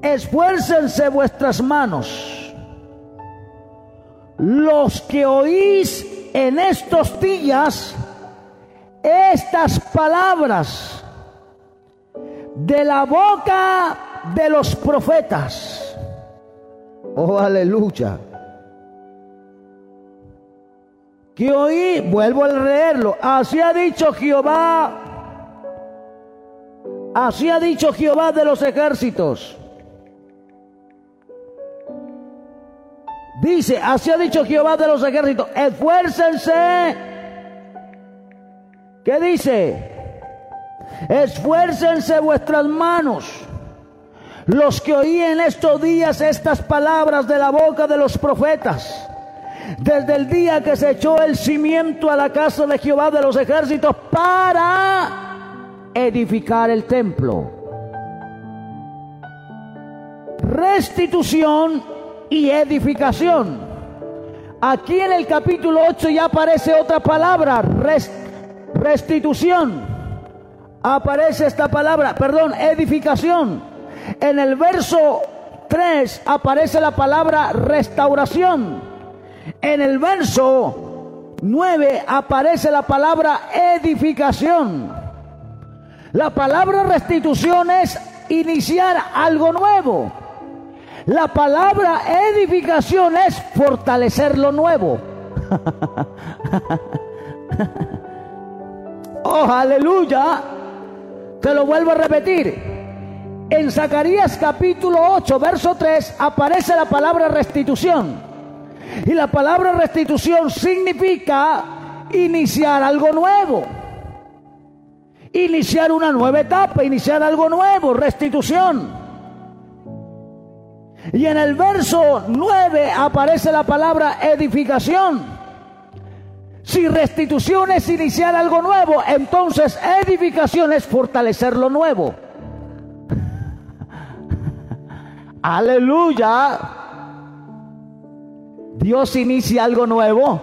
Esfuércense vuestras manos. Los que oís en estos días estas palabras de la boca de los profetas Oh, aleluya. Que oí, vuelvo a leerlo. Así ha dicho Jehová. Así ha dicho Jehová de los ejércitos. Dice, así ha dicho Jehová de los ejércitos, esfuércense. ¿Qué dice? Esfuércense vuestras manos los que oían estos días estas palabras de la boca de los profetas, desde el día que se echó el cimiento a la casa de Jehová de los ejércitos para edificar el templo. Restitución y edificación. Aquí en el capítulo 8 ya aparece otra palabra, restitución. Aparece esta palabra, perdón, edificación. En el verso 3 aparece la palabra restauración. En el verso 9 aparece la palabra edificación. La palabra restitución es iniciar algo nuevo. La palabra edificación es fortalecer lo nuevo. oh, aleluya. Te lo vuelvo a repetir. En Zacarías capítulo 8, verso 3 aparece la palabra restitución. Y la palabra restitución significa iniciar algo nuevo. Iniciar una nueva etapa, iniciar algo nuevo, restitución. Y en el verso 9 aparece la palabra edificación. Si restitución es iniciar algo nuevo, entonces edificación es fortalecer lo nuevo. Aleluya. Dios inicia algo nuevo.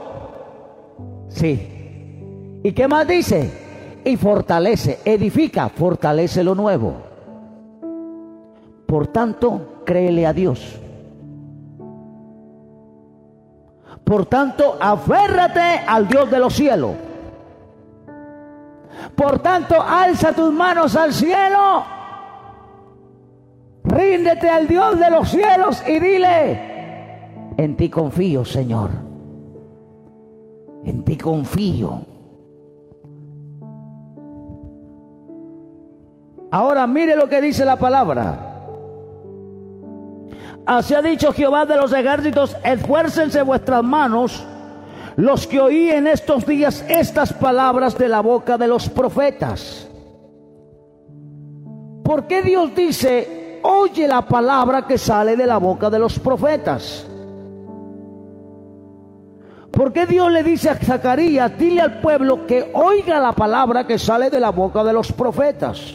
Sí. ¿Y qué más dice? Y fortalece, edifica, fortalece lo nuevo. Por tanto, créele a Dios. Por tanto, aférrate al Dios de los cielos. Por tanto, alza tus manos al cielo Ríndete al Dios de los cielos y dile, en ti confío, Señor. En ti confío. Ahora mire lo que dice la palabra. Así ha dicho Jehová de los ejércitos, esfuércense vuestras manos los que oí en estos días estas palabras de la boca de los profetas. ¿Por qué Dios dice, oye la palabra que sale de la boca de los profetas. ¿Por qué Dios le dice a Zacarías, dile al pueblo que oiga la palabra que sale de la boca de los profetas?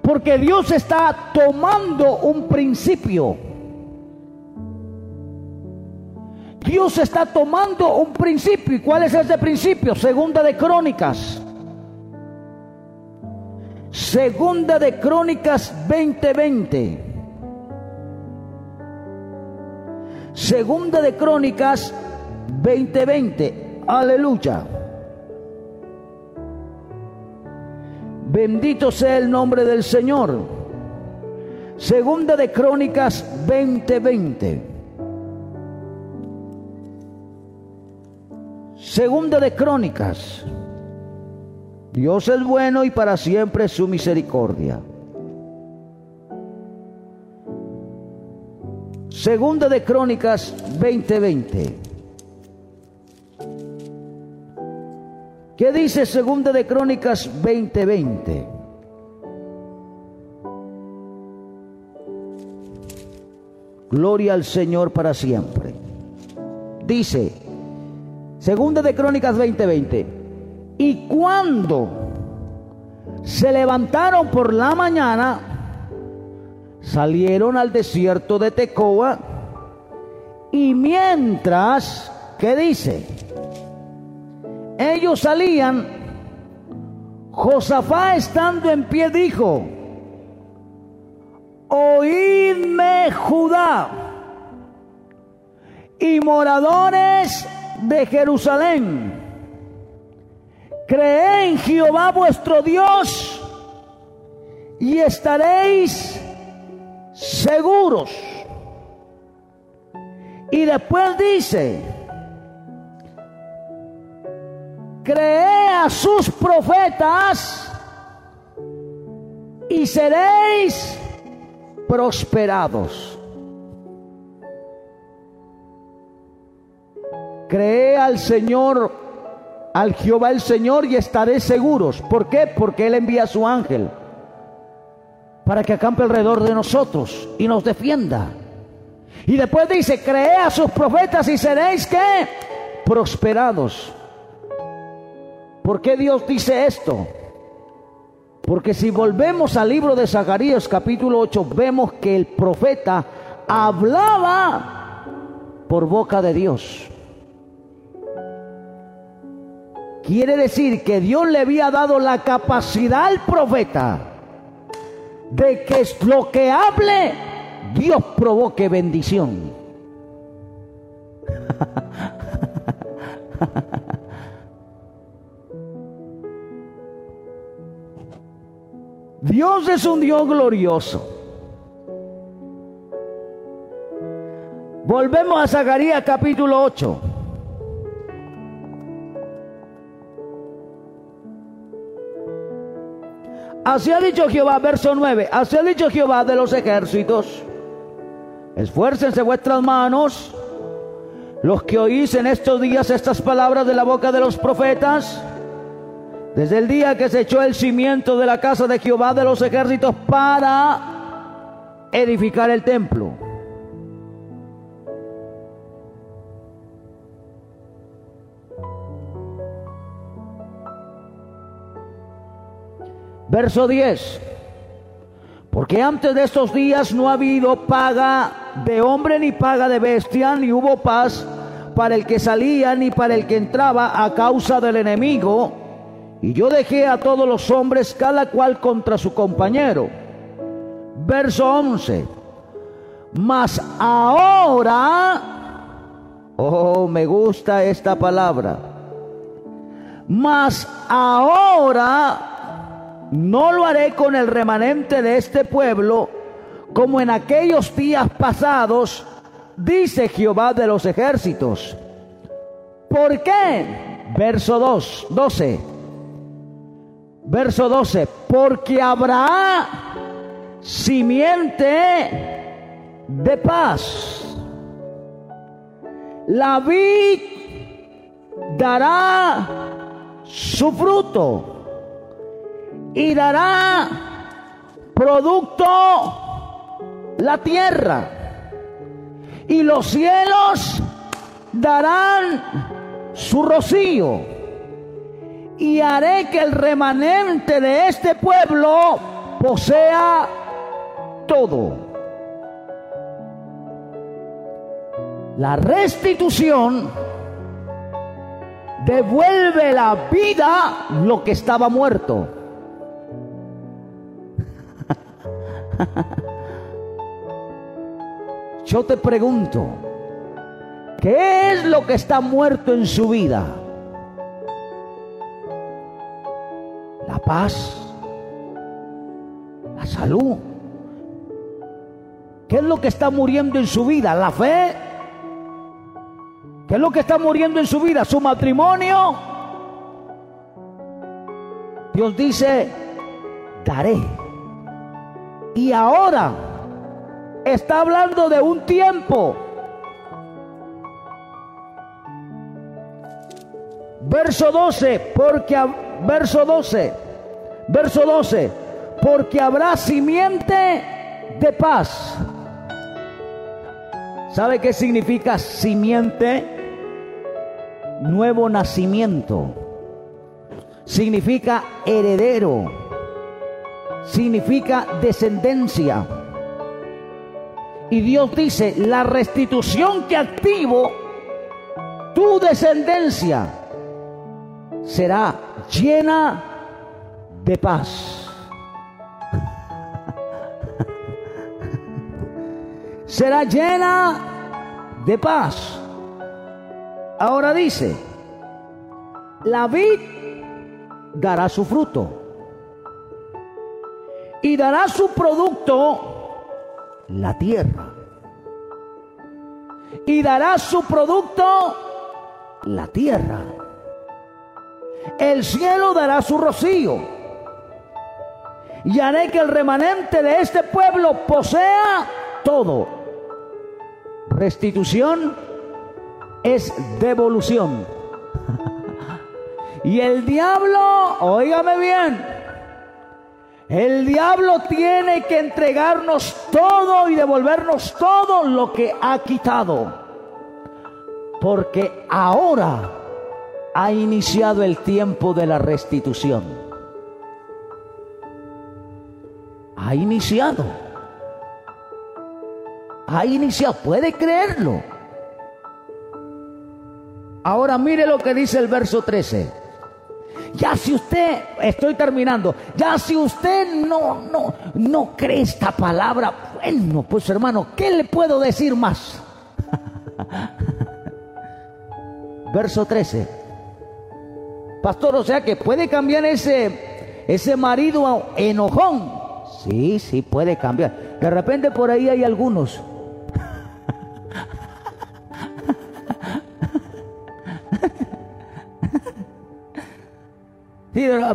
Porque Dios está tomando un principio. Dios está tomando un principio. ¿Y cuál es ese principio? Segunda de Crónicas Segunda de Crónicas 20:20. Segunda de Crónicas 20:20. Aleluya. Bendito sea el nombre del Señor. Segunda de Crónicas 20:20. Segunda de Crónicas Dios es bueno y para siempre su misericordia. Segunda de Crónicas 20:20. ¿Qué dice Segunda de Crónicas 20:20? Gloria al Señor para siempre. Dice, Segunda de Crónicas 20:20. Y cuando se levantaron por la mañana, salieron al desierto de Tecoa y mientras, ¿qué dice? Ellos salían, Josafá estando en pie dijo, oídme Judá y moradores de Jerusalén Cree en Jehová vuestro Dios y estaréis seguros. Y después dice, cree a sus profetas y seréis prosperados. Cree al Señor al Jehová el Señor y estaré seguros. ¿Por qué? Porque Él envía a su ángel para que acampe alrededor de nosotros y nos defienda. Y después dice, cree a sus profetas y seréis que prosperados. ¿Por qué Dios dice esto? Porque si volvemos al libro de Zacarías capítulo 8, vemos que el profeta hablaba por boca de Dios. Quiere decir que Dios le había dado la capacidad al profeta de que lo que hable, Dios provoque bendición. Dios es un Dios glorioso. Volvemos a Zacarías capítulo 8. Así ha dicho Jehová, verso 9, así ha dicho Jehová de los ejércitos, esfuércense vuestras manos, los que oís en estos días estas palabras de la boca de los profetas, desde el día que se echó el cimiento de la casa de Jehová de los ejércitos para edificar el templo. Verso 10. Porque antes de estos días no ha habido paga de hombre ni paga de bestia, ni hubo paz para el que salía ni para el que entraba a causa del enemigo. Y yo dejé a todos los hombres cada cual contra su compañero. Verso 11. Mas ahora, oh, me gusta esta palabra. Mas ahora no lo haré con el remanente de este pueblo como en aquellos días pasados, dice Jehová de los ejércitos. ¿Por qué? Verso 2, 12. Verso 12. Porque habrá simiente de paz. La vid dará su fruto y dará producto la tierra y los cielos darán su rocío y haré que el remanente de este pueblo posea todo. La restitución devuelve la vida lo que estaba muerto. Yo te pregunto, ¿qué es lo que está muerto en su vida? La paz, la salud. ¿Qué es lo que está muriendo en su vida? La fe. ¿Qué es lo que está muriendo en su vida? Su matrimonio. Dios dice, daré y ahora está hablando de un tiempo. Verso 12, porque verso 12, verso 12, porque habrá simiente de paz. ¿Sabe qué significa simiente? Nuevo nacimiento. Significa heredero significa descendencia. Y Dios dice, la restitución que activo, tu descendencia será llena de paz. será llena de paz. Ahora dice, la vid dará su fruto y dará su producto la tierra. Y dará su producto la tierra. El cielo dará su rocío. Y haré que el remanente de este pueblo posea todo. Restitución es devolución. y el diablo, óigame bien, el diablo tiene que entregarnos todo y devolvernos todo lo que ha quitado. Porque ahora ha iniciado el tiempo de la restitución. Ha iniciado. Ha iniciado. Puede creerlo. Ahora mire lo que dice el verso 13. Ya si usted, estoy terminando, ya si usted no, no, no cree esta palabra, bueno, pues hermano, ¿qué le puedo decir más? verso 13. Pastor, o sea que puede cambiar ese, ese marido enojón. Sí, sí, puede cambiar. De repente por ahí hay algunos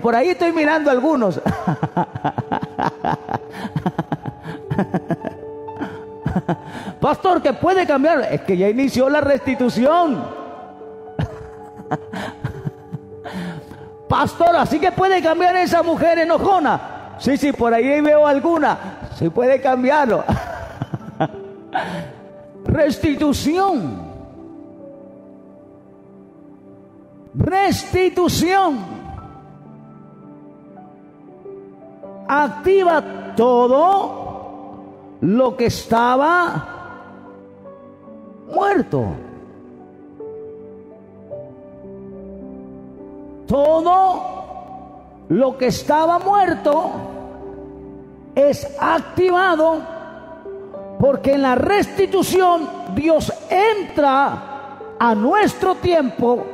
por ahí estoy mirando algunos. Pastor, que puede cambiar. Es que ya inició la restitución. Pastor, así que puede cambiar esa mujer enojona. Sí, sí, por ahí veo alguna. Sí puede cambiarlo. Restitución. Restitución. Activa todo lo que estaba muerto. Todo lo que estaba muerto es activado porque en la restitución Dios entra a nuestro tiempo,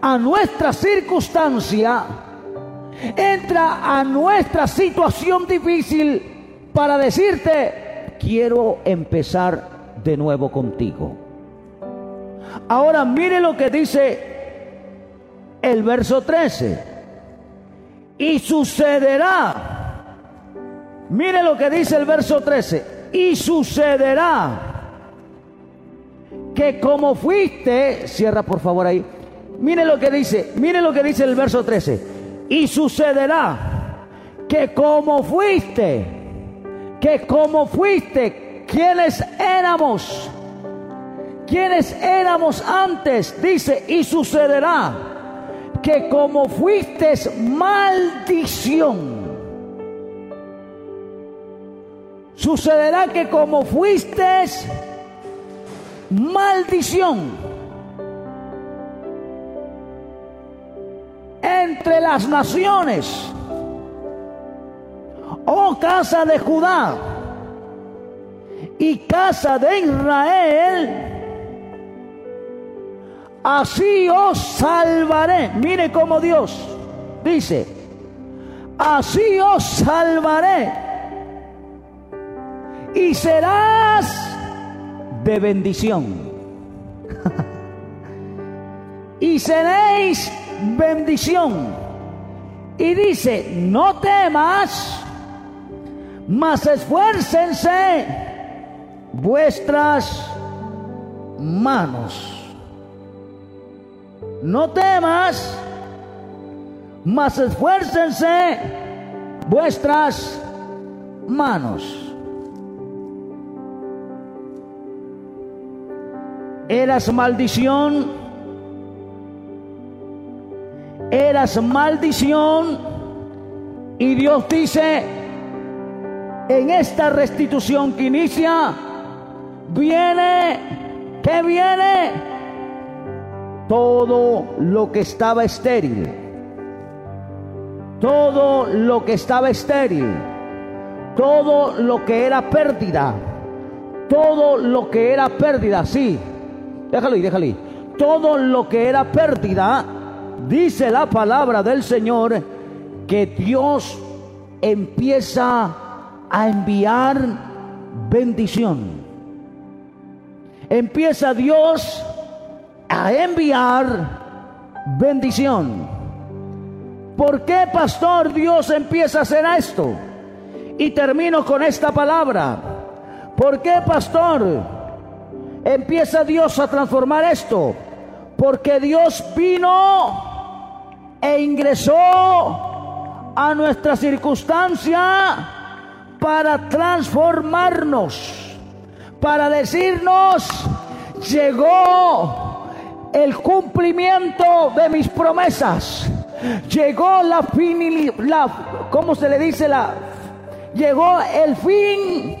a nuestra circunstancia, entra a nuestra situación difícil para decirte, quiero empezar de nuevo contigo. Ahora mire lo que dice el verso 13. Y sucederá. Mire lo que dice el verso 13. Y sucederá que como fuiste, cierra por favor ahí. Mire lo que dice, mire lo que dice el verso 13 y sucederá que como fuiste, que como fuiste, quienes éramos, quienes éramos antes, dice, y sucederá que como fuiste maldición, sucederá que como fuiste maldición, entre las naciones. Oh casa de Judá y casa de Israel, así os salvaré. Mire cómo Dios dice, así os salvaré y serás de bendición. y seréis bendición. Y dice, no temas, mas esfuércense vuestras manos. No temas, mas esfuércense vuestras manos. Eras maldición eras maldición. Y Dios dice, en esta restitución que inicia, viene, que viene todo lo que estaba estéril, todo lo que estaba estéril, todo lo que era pérdida, todo lo que era pérdida, sí, déjalo y déjalo todo lo que era pérdida dice la palabra del Señor que Dios empieza a enviar bendición. Empieza Dios a enviar bendición. ¿Por qué, pastor, Dios empieza a hacer esto? Y termino con esta palabra. ¿Por qué, pastor, empieza Dios a transformar esto? Porque Dios vino e ingresó a nuestra circunstancia para transformarnos, para decirnos, llegó el cumplimiento de mis promesas, llegó la fin, la, ¿cómo se le dice? La, llegó el fin,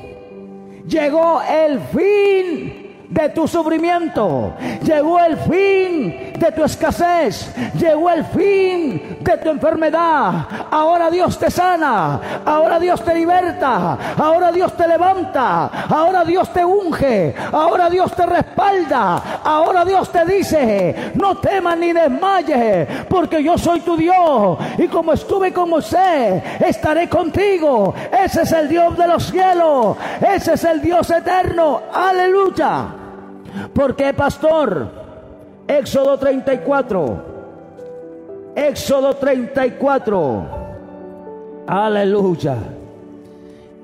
llegó el fin de tu sufrimiento, llegó el fin de tu escasez, llegó el fin de tu enfermedad. Ahora Dios te sana, ahora Dios te liberta, ahora Dios te levanta, ahora Dios te unge, ahora Dios te respalda, ahora Dios te dice, no temas ni desmayes, porque yo soy tu Dios. Y como estuve con Moisés, estaré contigo. Ese es el Dios de los cielos, ese es el Dios eterno. Aleluya. ¿Por qué, pastor? Éxodo 34. Éxodo 34. Aleluya.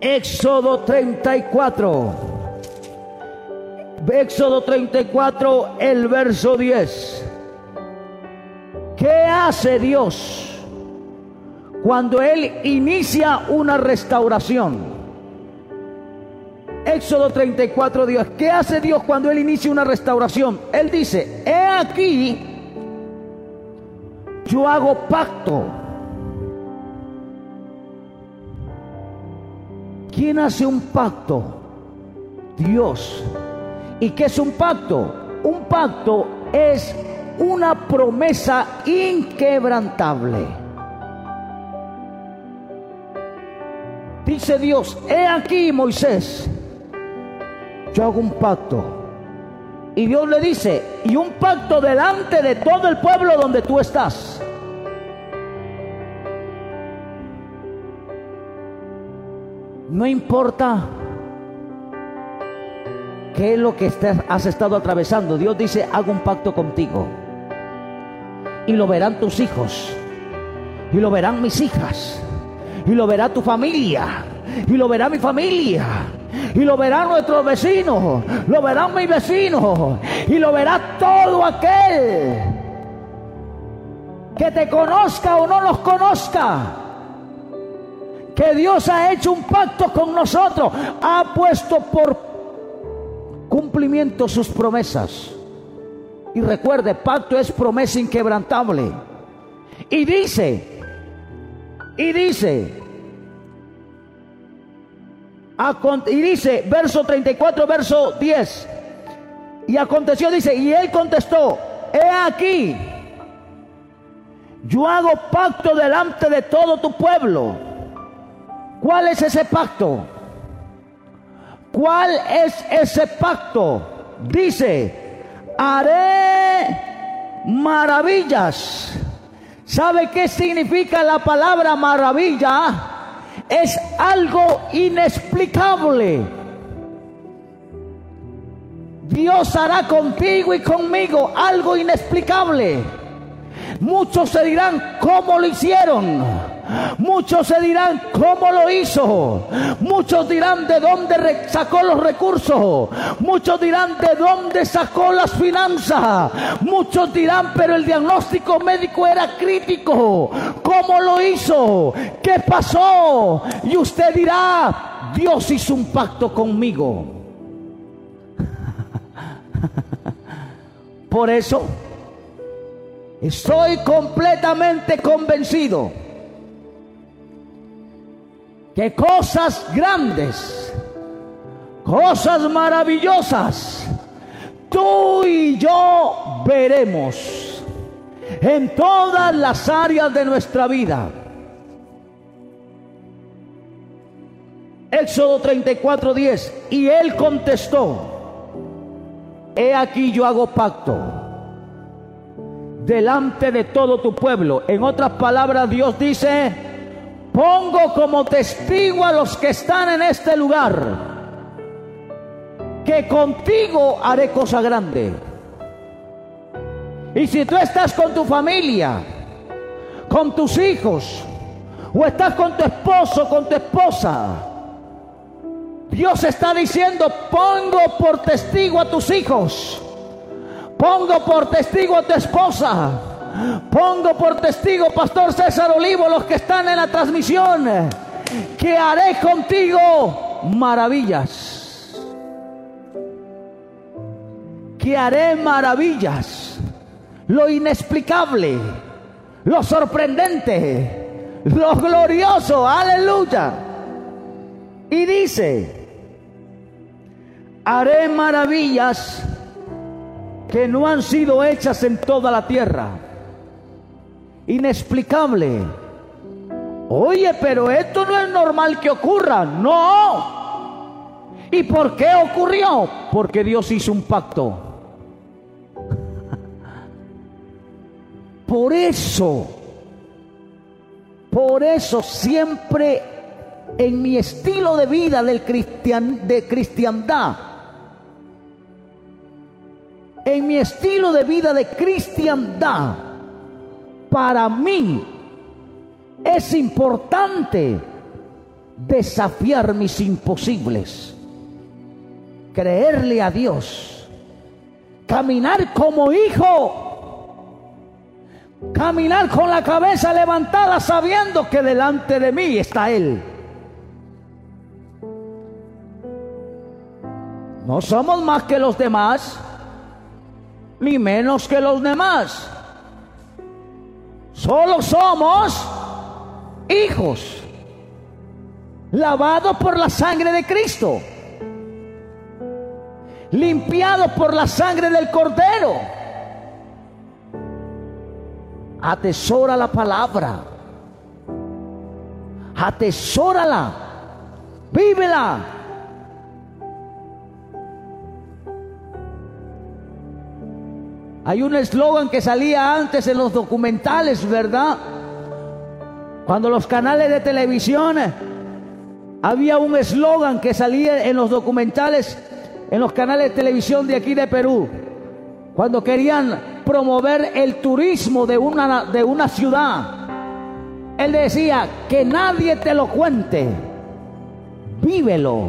Éxodo 34. Éxodo 34, el verso 10. ¿Qué hace Dios cuando Él inicia una restauración? Éxodo 34, Dios. ¿Qué hace Dios cuando Él inicia una restauración? Él dice, he aquí, yo hago pacto. ¿Quién hace un pacto? Dios. ¿Y qué es un pacto? Un pacto es una promesa inquebrantable. Dice Dios, he aquí Moisés, yo hago un pacto. Y Dios le dice, y un pacto delante de todo el pueblo donde tú estás. No importa qué es lo que has estado atravesando. Dios dice, hago un pacto contigo. Y lo verán tus hijos. Y lo verán mis hijas. Y lo verá tu familia. Y lo verá mi familia y lo verán nuestros vecinos, lo verán mis vecinos y lo verá todo aquel que te conozca o no nos conozca. Que Dios ha hecho un pacto con nosotros, ha puesto por cumplimiento sus promesas. Y recuerde, pacto es promesa inquebrantable. Y dice, y dice, y dice, verso 34, verso 10. Y aconteció, dice, y él contestó, he aquí, yo hago pacto delante de todo tu pueblo. ¿Cuál es ese pacto? ¿Cuál es ese pacto? Dice, haré maravillas. ¿Sabe qué significa la palabra maravilla? Es algo inexplicable. Dios hará contigo y conmigo algo inexplicable. Muchos se dirán cómo lo hicieron. Muchos se dirán cómo lo hizo. Muchos dirán de dónde sacó los recursos. Muchos dirán de dónde sacó las finanzas. Muchos dirán, pero el diagnóstico médico era crítico. ¿Cómo lo hizo? ¿Qué pasó? Y usted dirá, Dios hizo un pacto conmigo. Por eso Estoy completamente convencido que cosas grandes, cosas maravillosas, tú y yo veremos en todas las áreas de nuestra vida. Éxodo 34, 10. Y él contestó, he aquí yo hago pacto delante de todo tu pueblo. En otras palabras, Dios dice, pongo como testigo a los que están en este lugar, que contigo haré cosa grande. Y si tú estás con tu familia, con tus hijos, o estás con tu esposo, con tu esposa, Dios está diciendo, pongo por testigo a tus hijos Pongo por testigo a tu esposa. Pongo por testigo, Pastor César Olivo, los que están en la transmisión, que haré contigo maravillas. Que haré maravillas. Lo inexplicable, lo sorprendente, lo glorioso. Aleluya. Y dice, haré maravillas que no han sido hechas en toda la tierra. Inexplicable. Oye, pero esto no es normal que ocurra. No. ¿Y por qué ocurrió? Porque Dios hizo un pacto. Por eso, por eso siempre en mi estilo de vida del cristian, de cristiandad, en mi estilo de vida de cristiandad, para mí es importante desafiar mis imposibles, creerle a Dios, caminar como hijo Caminar con la cabeza levantada sabiendo que delante de mí está Él. No somos más que los demás, ni menos que los demás. Solo somos hijos, lavados por la sangre de Cristo, limpiados por la sangre del Cordero Atesora la palabra. Atesórala. Vívela. Hay un eslogan que salía antes en los documentales, ¿verdad? Cuando los canales de televisión había un eslogan que salía en los documentales, en los canales de televisión de aquí de Perú. Cuando querían promover el turismo de una, de una ciudad. Él decía, que nadie te lo cuente, vívelo.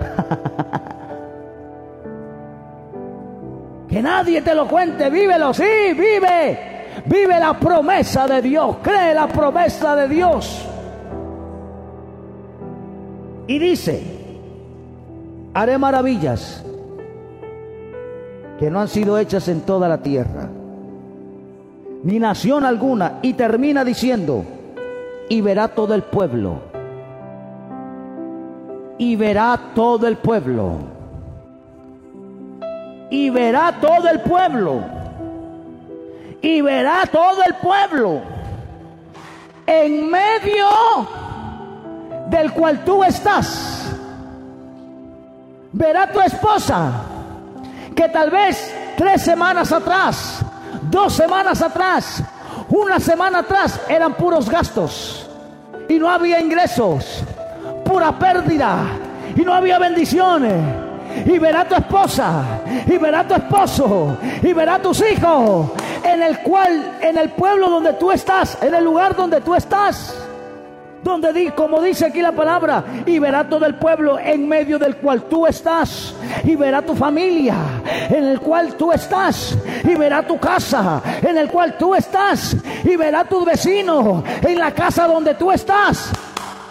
que nadie te lo cuente, vívelo, sí, vive. Vive la promesa de Dios, cree la promesa de Dios. Y dice, haré maravillas que no han sido hechas en toda la tierra, ni nación alguna, y termina diciendo, y verá todo el pueblo, y verá todo el pueblo, y verá todo el pueblo, y verá todo el pueblo, en medio del cual tú estás, verá tu esposa, que tal vez tres semanas atrás, dos semanas atrás, una semana atrás eran puros gastos y no había ingresos, pura pérdida y no había bendiciones. Y verá tu esposa, y verá tu esposo, y verá tus hijos, en el cual, en el pueblo donde tú estás, en el lugar donde tú estás donde como dice aquí la palabra, y verá todo el pueblo en medio del cual tú estás, y verá tu familia en el cual tú estás, y verá tu casa en el cual tú estás, y verá tu vecino en la casa donde tú estás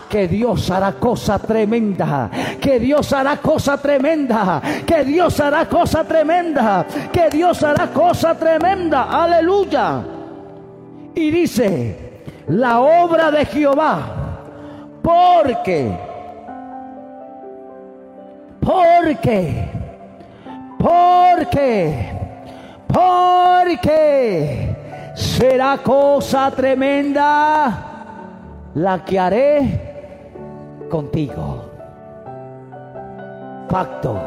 que Dios hará cosa tremenda, que Dios hará cosa tremenda, que Dios hará cosa tremenda, que Dios hará cosa tremenda, aleluya. Y dice, la obra de Jehová porque, porque, porque, porque será cosa tremenda la que haré contigo. Pacto.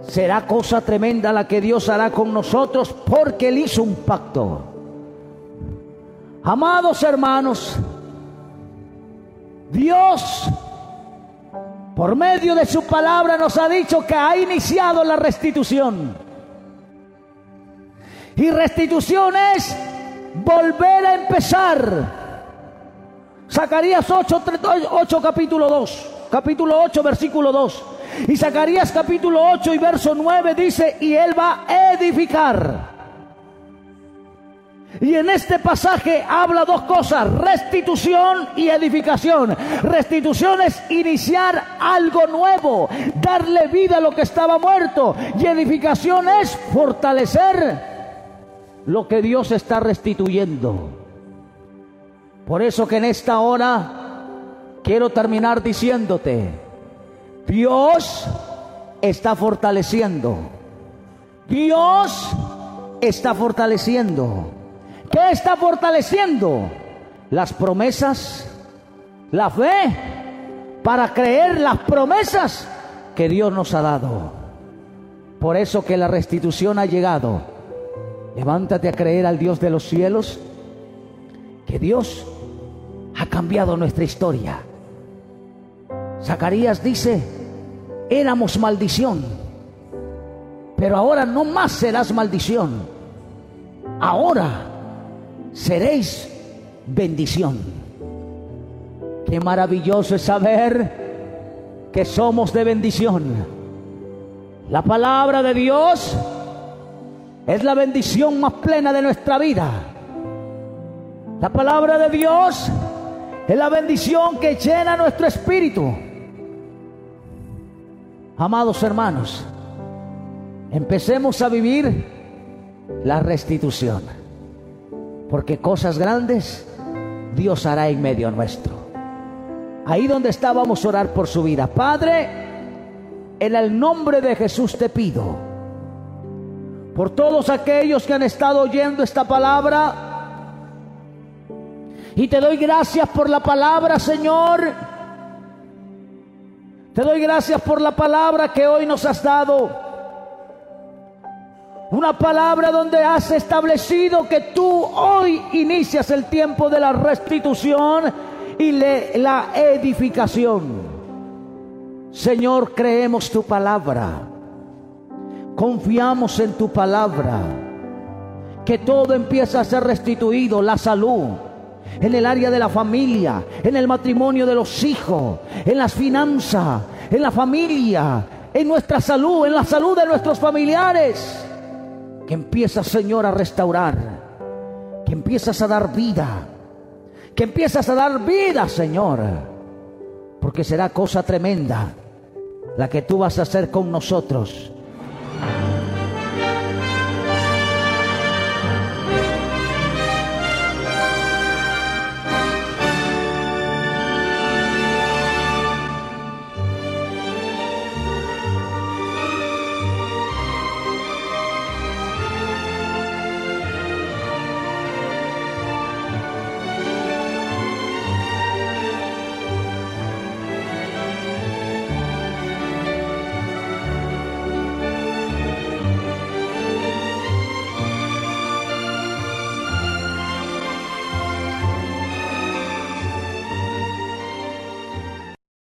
Será cosa tremenda la que Dios hará con nosotros porque Él hizo un pacto. Amados hermanos, Dios, por medio de su palabra, nos ha dicho que ha iniciado la restitución. Y restitución es volver a empezar. Zacarías 8, 8 capítulo 2, capítulo 8 versículo 2. Y Zacarías capítulo 8 y verso 9 dice, y él va a edificar y en este pasaje habla dos cosas, restitución y edificación. Restitución es iniciar algo nuevo, darle vida a lo que estaba muerto. Y edificación es fortalecer lo que Dios está restituyendo. Por eso que en esta hora quiero terminar diciéndote, Dios está fortaleciendo. Dios está fortaleciendo. ¿Qué está fortaleciendo? Las promesas, la fe, para creer las promesas que Dios nos ha dado. Por eso que la restitución ha llegado. Levántate a creer al Dios de los cielos, que Dios ha cambiado nuestra historia. Zacarías dice, éramos maldición, pero ahora no más serás maldición, ahora seréis bendición. Qué maravilloso es saber que somos de bendición. La palabra de Dios es la bendición más plena de nuestra vida. La palabra de Dios es la bendición que llena nuestro espíritu. Amados hermanos, empecemos a vivir la restitución, porque cosas grandes Dios hará en medio nuestro. Ahí donde estábamos a orar por su vida. Padre, en el nombre de Jesús te pido, por todos aquellos que han estado oyendo esta palabra, y te doy gracias por la palabra, Señor te doy gracias por la palabra que hoy nos has dado. Una palabra donde has establecido que tú hoy inicias el tiempo de la restitución y la edificación. Señor, creemos tu palabra. Confiamos en tu palabra. Que todo empieza a ser restituido, la salud, en el área de la familia, en el matrimonio de los hijos, en las finanzas, en la familia, en nuestra salud, en la salud de nuestros familiares. Que empiezas, Señor, a restaurar, que empiezas a dar vida, que empiezas a dar vida, Señor, porque será cosa tremenda la que tú vas a hacer con nosotros